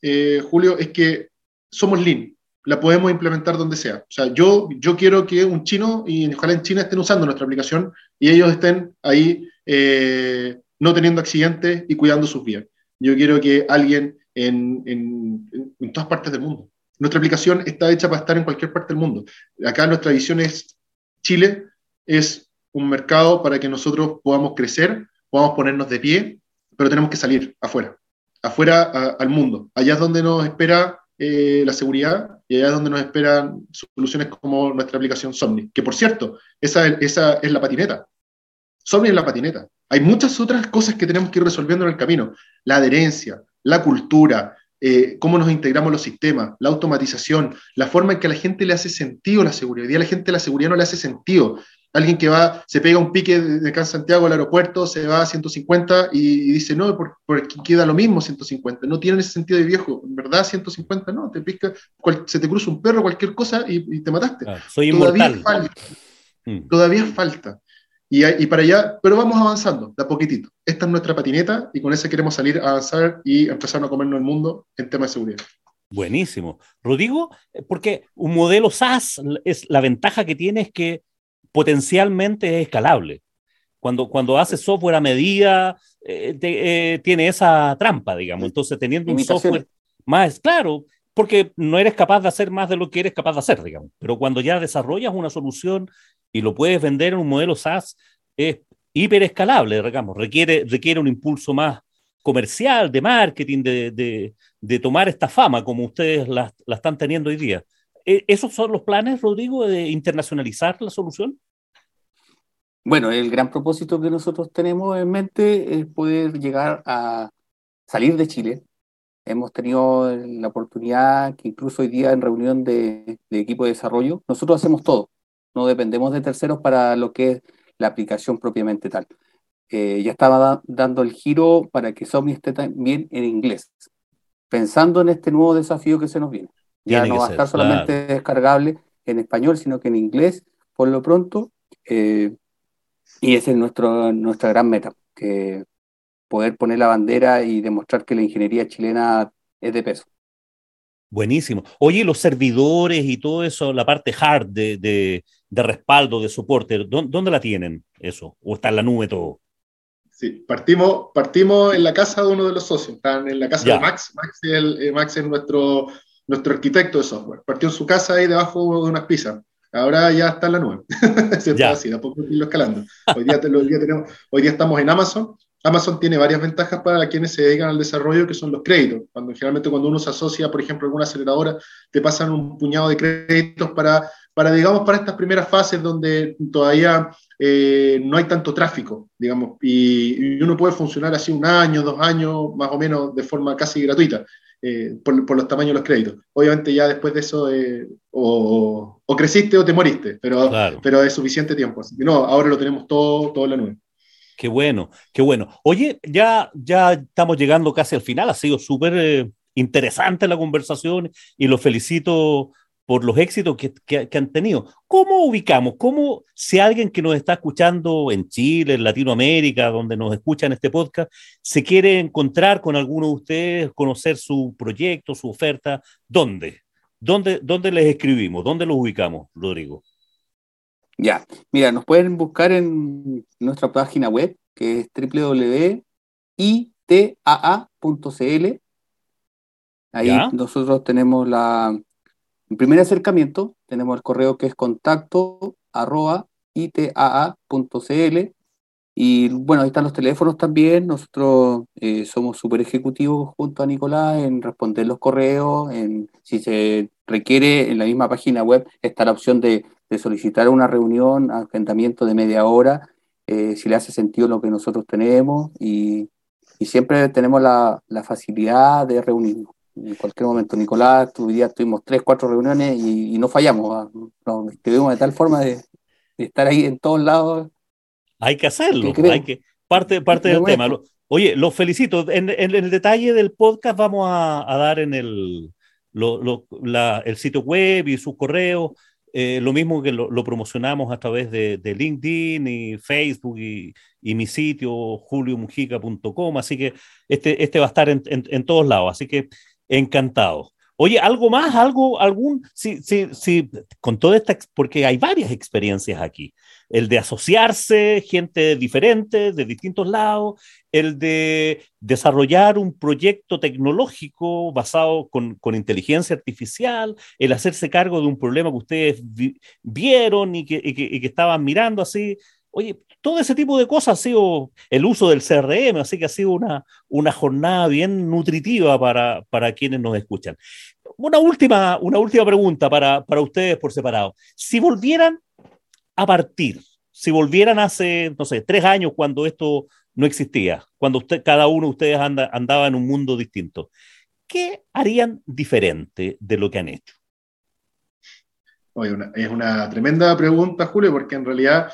Julio, es que somos lean la podemos implementar donde sea. O sea, yo, yo quiero que un chino, y ojalá en China estén usando nuestra aplicación y ellos estén ahí eh, no teniendo accidentes y cuidando sus vidas. Yo quiero que alguien en, en, en, todas partes del mundo. Nuestra aplicación está hecha para estar en cualquier parte del mundo. Acá nuestra visión es Chile es un mercado para que nosotros podamos crecer, podamos ponernos de pie, pero tenemos que salir afuera, afuera al mundo. Allá es donde nos espera eh, la seguridad y allá es donde nos esperan soluciones como nuestra aplicación Somni, que por cierto, esa, esa es la patineta. Somni es la patineta. Hay muchas otras cosas que tenemos que ir resolviendo en el camino. La adherencia, la cultura, eh, cómo nos integramos los sistemas, la automatización, la forma en que a la gente le hace sentido la seguridad. Hoy día a la gente la seguridad no le hace sentido alguien que va, se pega un pique de acá en Santiago al aeropuerto, se va a 150 y, dice, no, porque por queda lo mismo 150. No tiene ese sentido de viejo. En verdad, 150 no, te pica, se te cruza un perro, cualquier cosa y, te mataste.
soy
todavía falta. Mm. Todavía falta. Y, y, para allá, pero vamos avanzando, de a poquitito. Esta es nuestra patineta y con esa queremos salir a avanzar y empezar a comernos el mundo en tema de seguridad.
Buenísimo. Rodrigo, eh, porque un modelo SaaS, es, la ventaja que tiene es que potencialmente es escalable. Cuando, cuando hace software a medida, eh, eh, tiene esa trampa, digamos. Entonces, teniendo un software más claro, porque no eres capaz de hacer más de lo que eres capaz de hacer, digamos. Pero cuando ya desarrollas una solución y lo puedes vender en un modelo SaaS, es hiper escalable, digamos. Requiere, requiere un impulso más comercial, de marketing, de, de, de tomar esta fama como ustedes la, la están teniendo hoy día. ¿E-, ¿Esos son los planes, Rodrigo, de internacionalizar la solución?
Bueno, el gran propósito que nosotros tenemos en mente es poder llegar a salir de Chile. Hemos tenido la oportunidad que incluso hoy día en reunión de, equipo de desarrollo, nosotros hacemos todo. No dependemos de terceros para lo que es la aplicación propiamente tal. eh, ya estaba dando el giro para que Somni esté también en inglés, pensando en este nuevo desafío que se nos viene. Ya no va a estar solamente descargable en español, sino que en inglés, por lo pronto. Eh, y esa es nuestro, nuestra gran meta, que poder poner la bandera y demostrar que la ingeniería chilena es de peso.
Buenísimo. Oye, los servidores y todo eso, la parte hard de, de, de respaldo, de soporte, ¿dónde, la tienen eso? ¿O está en la nube todo?
Sí, partimos, partimos en la casa de uno de los socios, están en la casa de Max. Max, eh, Max es nuestro, nuestro arquitecto de software. Partió en su casa ahí debajo de unas pizzas. Ahora ya está en la nube. *laughs* Se está así, de poco irlo escalando. Hoy día, tenemos, hoy día estamos en Amazon. Amazon tiene varias ventajas para quienes se dedican al desarrollo, que son los créditos. Cuando generalmente cuando uno se asocia, por ejemplo, a alguna aceleradora, te pasan un puñado de créditos para para, digamos, para estas primeras fases donde todavía eh, no hay tanto tráfico, digamos, y, uno puede funcionar así un año, dos años, más o menos de forma casi gratuita, eh, por, los tamaños de los créditos. Obviamente ya después de eso, eh, o, creciste o te moriste, pero, pero es suficiente tiempo. Así no, ahora lo tenemos todo, todo en la nube.
Qué bueno, qué bueno. Oye, ya, ya estamos llegando casi al final, ha sido súper interesante la conversación y lo felicito por los éxitos que, han tenido. ¿Cómo ubicamos? ¿Cómo, si alguien que nos está escuchando en Chile, en Latinoamérica, donde nos escucha en este podcast, se quiere encontrar con alguno de ustedes, conocer su proyecto, su oferta, ¿dónde? ¿Dónde, dónde les escribimos? ¿Dónde los ubicamos, Rodrigo?
Ya, mira, nos pueden buscar en nuestra página web, que es www.itaa.cl. Ahí nosotros tenemos la, en primer acercamiento tenemos el correo que es contacto arroba itaa.cl y bueno, ahí están los teléfonos también. Nosotros eh, somos súper ejecutivos junto a Nicolás en responder los correos. En, si se requiere, en la misma página web está la opción de, solicitar una reunión, agendamiento de media hora, eh, si le hace sentido lo que nosotros tenemos. Y, siempre tenemos la, la facilidad de reunirnos en cualquier momento. Nicolás, tu día tuvimos tres, cuatro reuniones y, no fallamos. ¿ah? Nos escribimos de tal forma de, estar ahí en todos lados.
Hay que hacerlo, hay que, parte, parte del tema. Oye, los felicito. En, el detalle del podcast vamos a, dar en el, el sitio web y su correo. Eh, lo mismo que lo, promocionamos a través de, LinkedIn y Facebook y, mi sitio juliomujica.com, así que este, este va a estar en, en, todos lados. Así que Encantado. Oye, algo más, algo, algún, sí, sí, sí, con toda esta, porque hay varias experiencias aquí. El de asociarse, gente diferente, de distintos lados, el de desarrollar un proyecto tecnológico basado con, con inteligencia artificial, el hacerse cargo de un problema que ustedes vieron y que, y que, estaban mirando así. Oye, todo ese tipo de cosas ha sido el uso del CRM, así que ha sido una, una jornada bien nutritiva para, para quienes nos escuchan. Una última, una última pregunta para, para ustedes por separado. Si volvieran a partir, si volvieran hace, no sé, tres años cuando esto no existía, cuando cada uno de ustedes anda, andaba en un mundo distinto, ¿qué harían diferente de lo que han hecho?
Es una tremenda pregunta, Julio, porque en realidad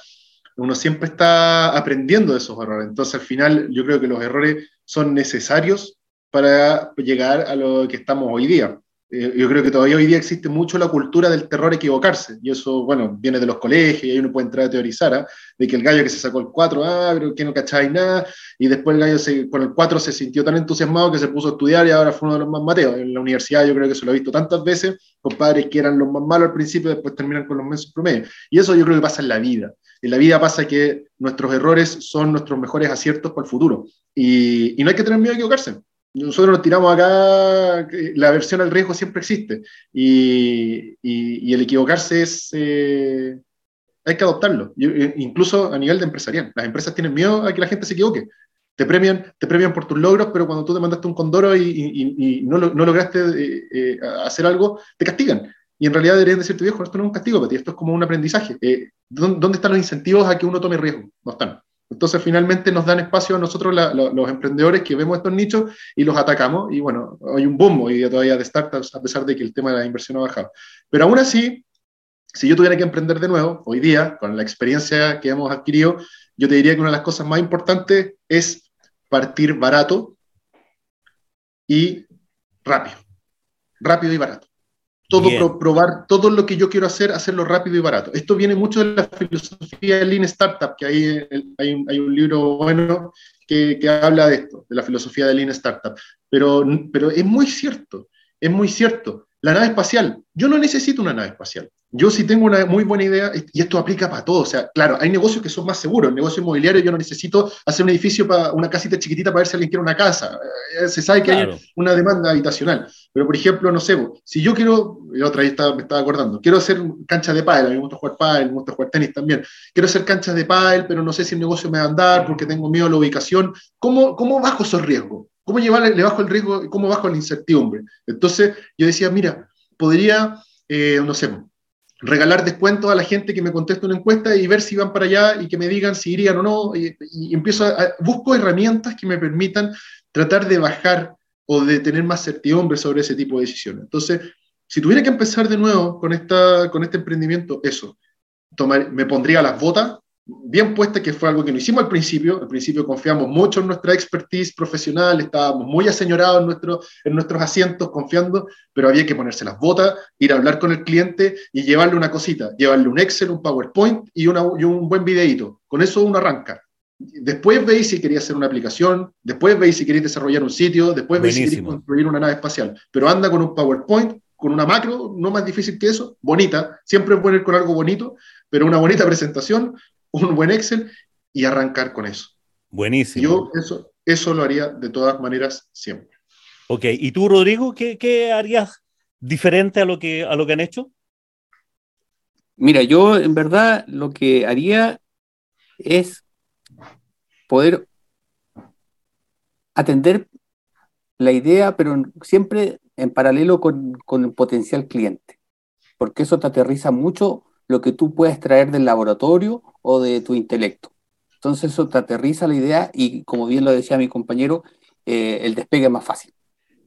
uno siempre está aprendiendo de esos errores. Entonces, al final, yo creo que los errores son necesarios para llegar a lo que estamos hoy día. Eh, yo creo que todavía hoy día existe mucho la cultura del terror equivocarse, y eso, bueno, viene de los colegios, y ahí uno puede entrar a teorizar, ¿ah? de que el gallo que se sacó el 4, ah, pero que no cacháis nada, y después el gallo con el 4 se sintió tan entusiasmado que se puso a estudiar y ahora fue uno de los más mateos. En la universidad yo creo que se lo he visto tantas veces, con padres que eran los más malos al principio, después terminan con los meses promedio. Y eso yo creo que pasa en la vida. En la vida pasa que nuestros errores son nuestros mejores aciertos para el futuro. Y, no hay que tener miedo a equivocarse. Nosotros nos tiramos acá, la aversión al riesgo siempre existe. Y, el equivocarse es... Eh, hay que adoptarlo, eh, incluso a nivel de empresarial. Las empresas tienen miedo a que la gente se equivoque. Te premian, te premian por tus logros, pero cuando tú te mandaste un condoro y, no, lograste eh, hacer algo, te castigan. Y en realidad deberían decirte, viejo, esto no es un castigo para ti, esto es como un aprendizaje. Eh, ¿Dónde están los incentivos a que uno tome riesgo? No están. Entonces, finalmente nos dan espacio a nosotros, los emprendedores, que vemos estos nichos y los atacamos. Y bueno, hay un boom hoy día todavía de startups, a pesar de que el tema de la inversión ha bajado. Pero aún así, si yo tuviera que emprender de nuevo, hoy día, con la experiencia que hemos adquirido, yo te diría que una de las cosas más importantes es partir barato y rápido. Rápido y barato. Todo probar, todo lo que yo quiero hacer, hacerlo rápido y barato. Esto viene mucho de la filosofía de Lean Startup, que hay, hay, un, hay un libro bueno que, que, habla de esto, de la filosofía de Lean Startup. Pero, pero es muy cierto, es muy cierto. La nave espacial, yo no necesito una nave espacial. Yo sí tengo una muy buena idea, y esto aplica para todo. O sea, claro, hay negocios que son más seguros. El negocio inmobiliario, yo no necito hacer un edificio para una casita chiquitita para ver si alguien quiere una casa. Eh, se sabe que hay una demanda habitacional. Pero, por ejemplo, no sé, si yo quiero, otra vez me estaba acordando, quiero hacer canchas de pádel, a mí me gusta jugar pádel, me gusta jugar tenis también. Quiero hacer canchas de pádel, pero no sé si el negocio me va a andar porque tengo miedo a la ubicación. ¿Cómo, cómo bajo esos riesgos? ¿Cómo llevarle, le bajo el riesgo? ¿Cómo bajo la incertidumbre? Entonces, yo decía, mira, podría, eh, no sé, regalar descuentos a la gente que me conteste una encuesta y ver si van para allá y que me digan si irían o no. Y, empiezo a, busco herramientas que me permitan tratar de bajar o de tener más certidumbre sobre ese tipo de decisiones. Entonces, si tuviera que empezar de nuevo con, esta, con este emprendimiento, eso, me pondría las botas, bien puesta, que fue algo que no hicimos al principio. Al principio confiamos mucho en nuestra expertise profesional, estábamos muy aseñorados en, nuestro, en nuestros asientos, confiando, pero había que ponerse las botas, ir a hablar con el cliente y llevarle una cosita, llevarle un Excel, un PowerPoint y, una, y un buen videíto. Con eso uno arranca. Después veis si quería hacer una aplicación, después veis si queréis desarrollar un sitio, después veis si queréis construir una nave espacial. Pero anda con un PowerPoint, con una macro, no más difícil que eso, bonita. Siempre es bueno ir con algo bonito, pero una bonita presentación, un buen Excel y arrancar con eso.
Buenísimo.
Yo eso, eso lo haría de todas maneras siempre.
Ok, ¿y tú, Rodrigo, qué, qué harías diferente a lo, que, a lo que han hecho?
Mira, yo en verdad lo que haría es poder atender la idea, pero siempre en paralelo con, con, el potencial cliente, porque eso te aterriza mucho lo que tú puedes traer del laboratorio o de tu intelecto. Entonces eso te aterriza la idea y como bien lo decía mi compañero, eh, el despegue es más fácil.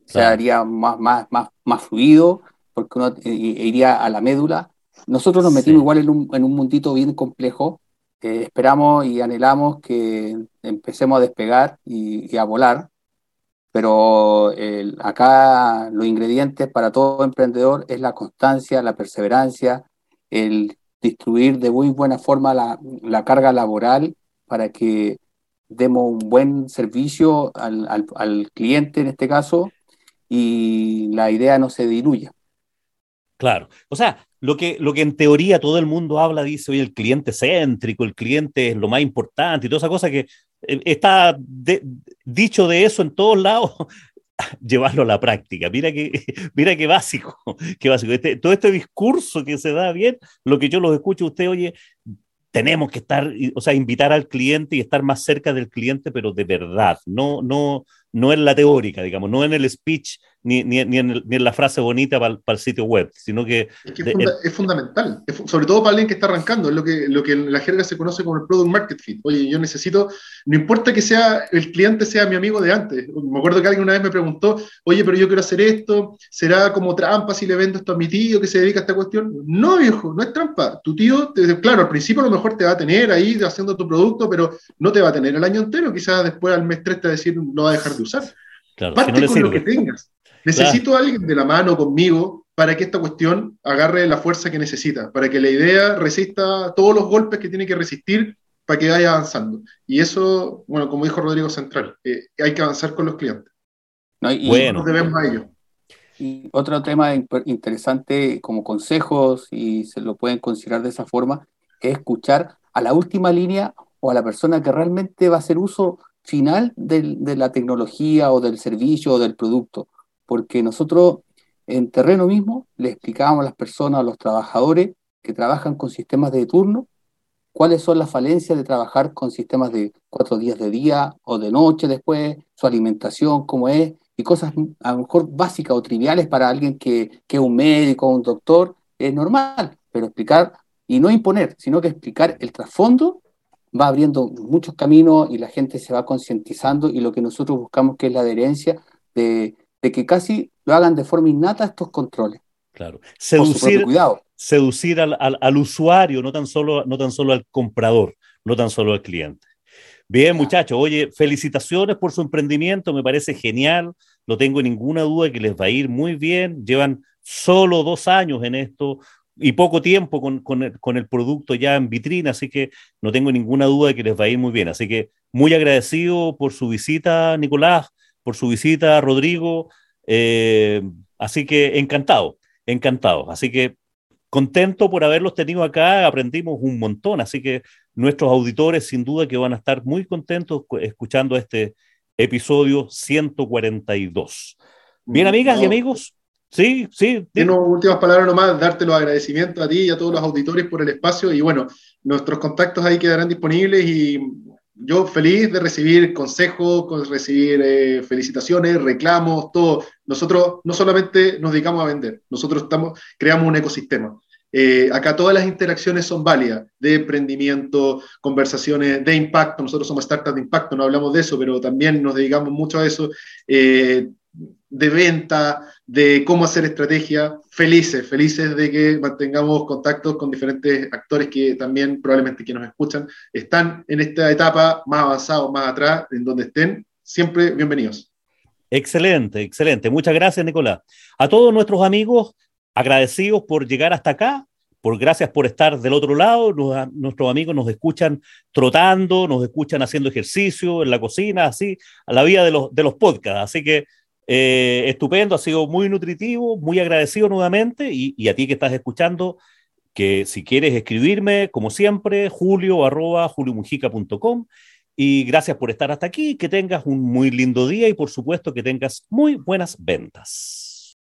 Se haría más, más, más, más fluido porque uno eh, iría a la médula. Nosotros nos metimos igual en un, en un, mundito bien complejo. Eh, esperamos y anhelamos que empecemos a despegar y, a volar, pero acá los ingredientes para todo emprendedor es la constancia, la perseverancia, el distribuir de muy buena forma la, la carga laboral para que demos un buen servicio al, al, al, cliente en este caso y la idea no se diluya.
Claro, o sea, lo que, lo que en teoría todo el mundo habla, dice, hoy el cliente céntrico, el cliente es lo más importante y toda esa cosa que eh, está dicho de eso en todos lados, *laughs* llevarlo a la práctica. Mira que, *laughs* mira qué básico, *laughs* qué básico. Este, todo este discurso que se da bien, lo que yo los escucho usted, oye, tenemos que estar, o sea, invitar al cliente y estar más cerca del cliente, pero de verdad, no, no, no en la teórica, digamos, no en el speech ni, ni, ni, en, ni en, la frase bonita para, para, el sitio web, sino que...
Es, que es, funda, es fundamental, es, sobre todo para alguien que está arrancando, es lo que, lo que en la jerga se conoce como el Product Market Fit. Oye, yo necesito, no importa que sea el cliente sea mi amigo de antes. Me acuerdo que alguien una vez me preguntó, oye, pero yo quiero hacer esto, ¿será como trampa si le vendo esto a mi tío que se dedica a esta cuestión? No, viejo, no es trampa. Tu tío, te, claro, al principio a lo mejor te va a tener ahí haciendo tu producto, pero no te va a tener el año entero, quizás después al mes 3 te va a decir, lo va a dejar de usar. Claro, Parte si no con lo que tengas. Necesito a alguien de la mano conmigo para que esta cuestión agarre la fuerza que necesita, para que la idea resista todos los golpes que tiene que resistir para que vaya avanzando. Y eso, bueno, como dijo Rodrigo Central, eh, hay que avanzar con los clientes.
No, y bueno. debemos a ello. Y otro tema interesante como consejos, y se lo pueden considerar de esa forma, es escuchar a la última línea o a la persona que realmente va a hacer uso final de la tecnología o del servicio o del producto, porque nosotros en terreno mismo le explicábamos a las personas, a los trabajadores que trabajan con sistemas de turno, cuáles son las falencias de trabajar con sistemas de cuatro días de día o de noche después, su alimentación, cómo es, y cosas a lo mejor básicas o triviales para alguien que, es un médico o un doctor, es normal, pero explicar y no imponer, sino que explicar el trasfondo va abriendo muchos caminos y la gente se va concientizando y lo que nosotros buscamos que es la adherencia de, de, que casi lo hagan de forma innata estos controles.
Claro. Seducir, seducir al, al, usuario, no tan, solo, no tan solo al comprador, no tan solo al cliente. Bien, muchachos, oye, felicitaciones por su emprendimiento, me parece genial, no tengo ninguna duda que les va a ir muy bien, llevan solo dos años en esto y poco tiempo con, con, el, con el producto ya en vitrina, así que no tengo ninguna duda de que les va a ir muy bien. Así que muy agradecido por su visita, Nicolás, por su visita, Rodrigo, eh, así que encantado, encantado. Así que contento por haberlos tenido acá, aprendimos un montón, así que nuestros auditores sin duda que van a estar muy contentos escuchando este episodio 142. Bien, mm, amigas y amigos, sí, sí.
Tengo últimas palabras nomás, darte los agradecimientos a ti y a todos los auditores por el espacio y bueno, nuestros contactos ahí quedarán disponibles y yo feliz de recibir consejos, recibir eh, felicitaciones, reclamos, todo. Nosotros no solamente nos dedicamos a vender, nosotros estamos, creamos un ecosistema. Eh, acá todas las interacciones son válidas, de emprendimiento, conversaciones de impacto. Nosotros somos startups de impacto, no hablamos de eso, pero también nos dedicamos mucho a eso. Eh, de venta, de cómo hacer estrategia, felices, felices de que mantengamos contactos con diferentes actores que también probablemente que nos escuchan están en esta etapa más avanzado, más atrás, en donde estén, siempre bienvenidos.
Excelente, excelente. Muchas gracias, Nicolás. A todos nuestros amigos, agradecidos por llegar hasta acá, por gracias por estar del otro lado. nuestros amigos nos escuchan trotando, nos escuchan haciendo ejercicio en la cocina, así, a la vía de los, de los podcasts. Así que eh, estupendo, ha sido muy nutritivo, muy agradecido nuevamente y, a ti que estás escuchando, que si quieres escribirme, como siempre, julio arroba juliomujica.com y gracias por estar hasta aquí, que tengas un muy lindo día y por supuesto que tengas muy buenas ventas.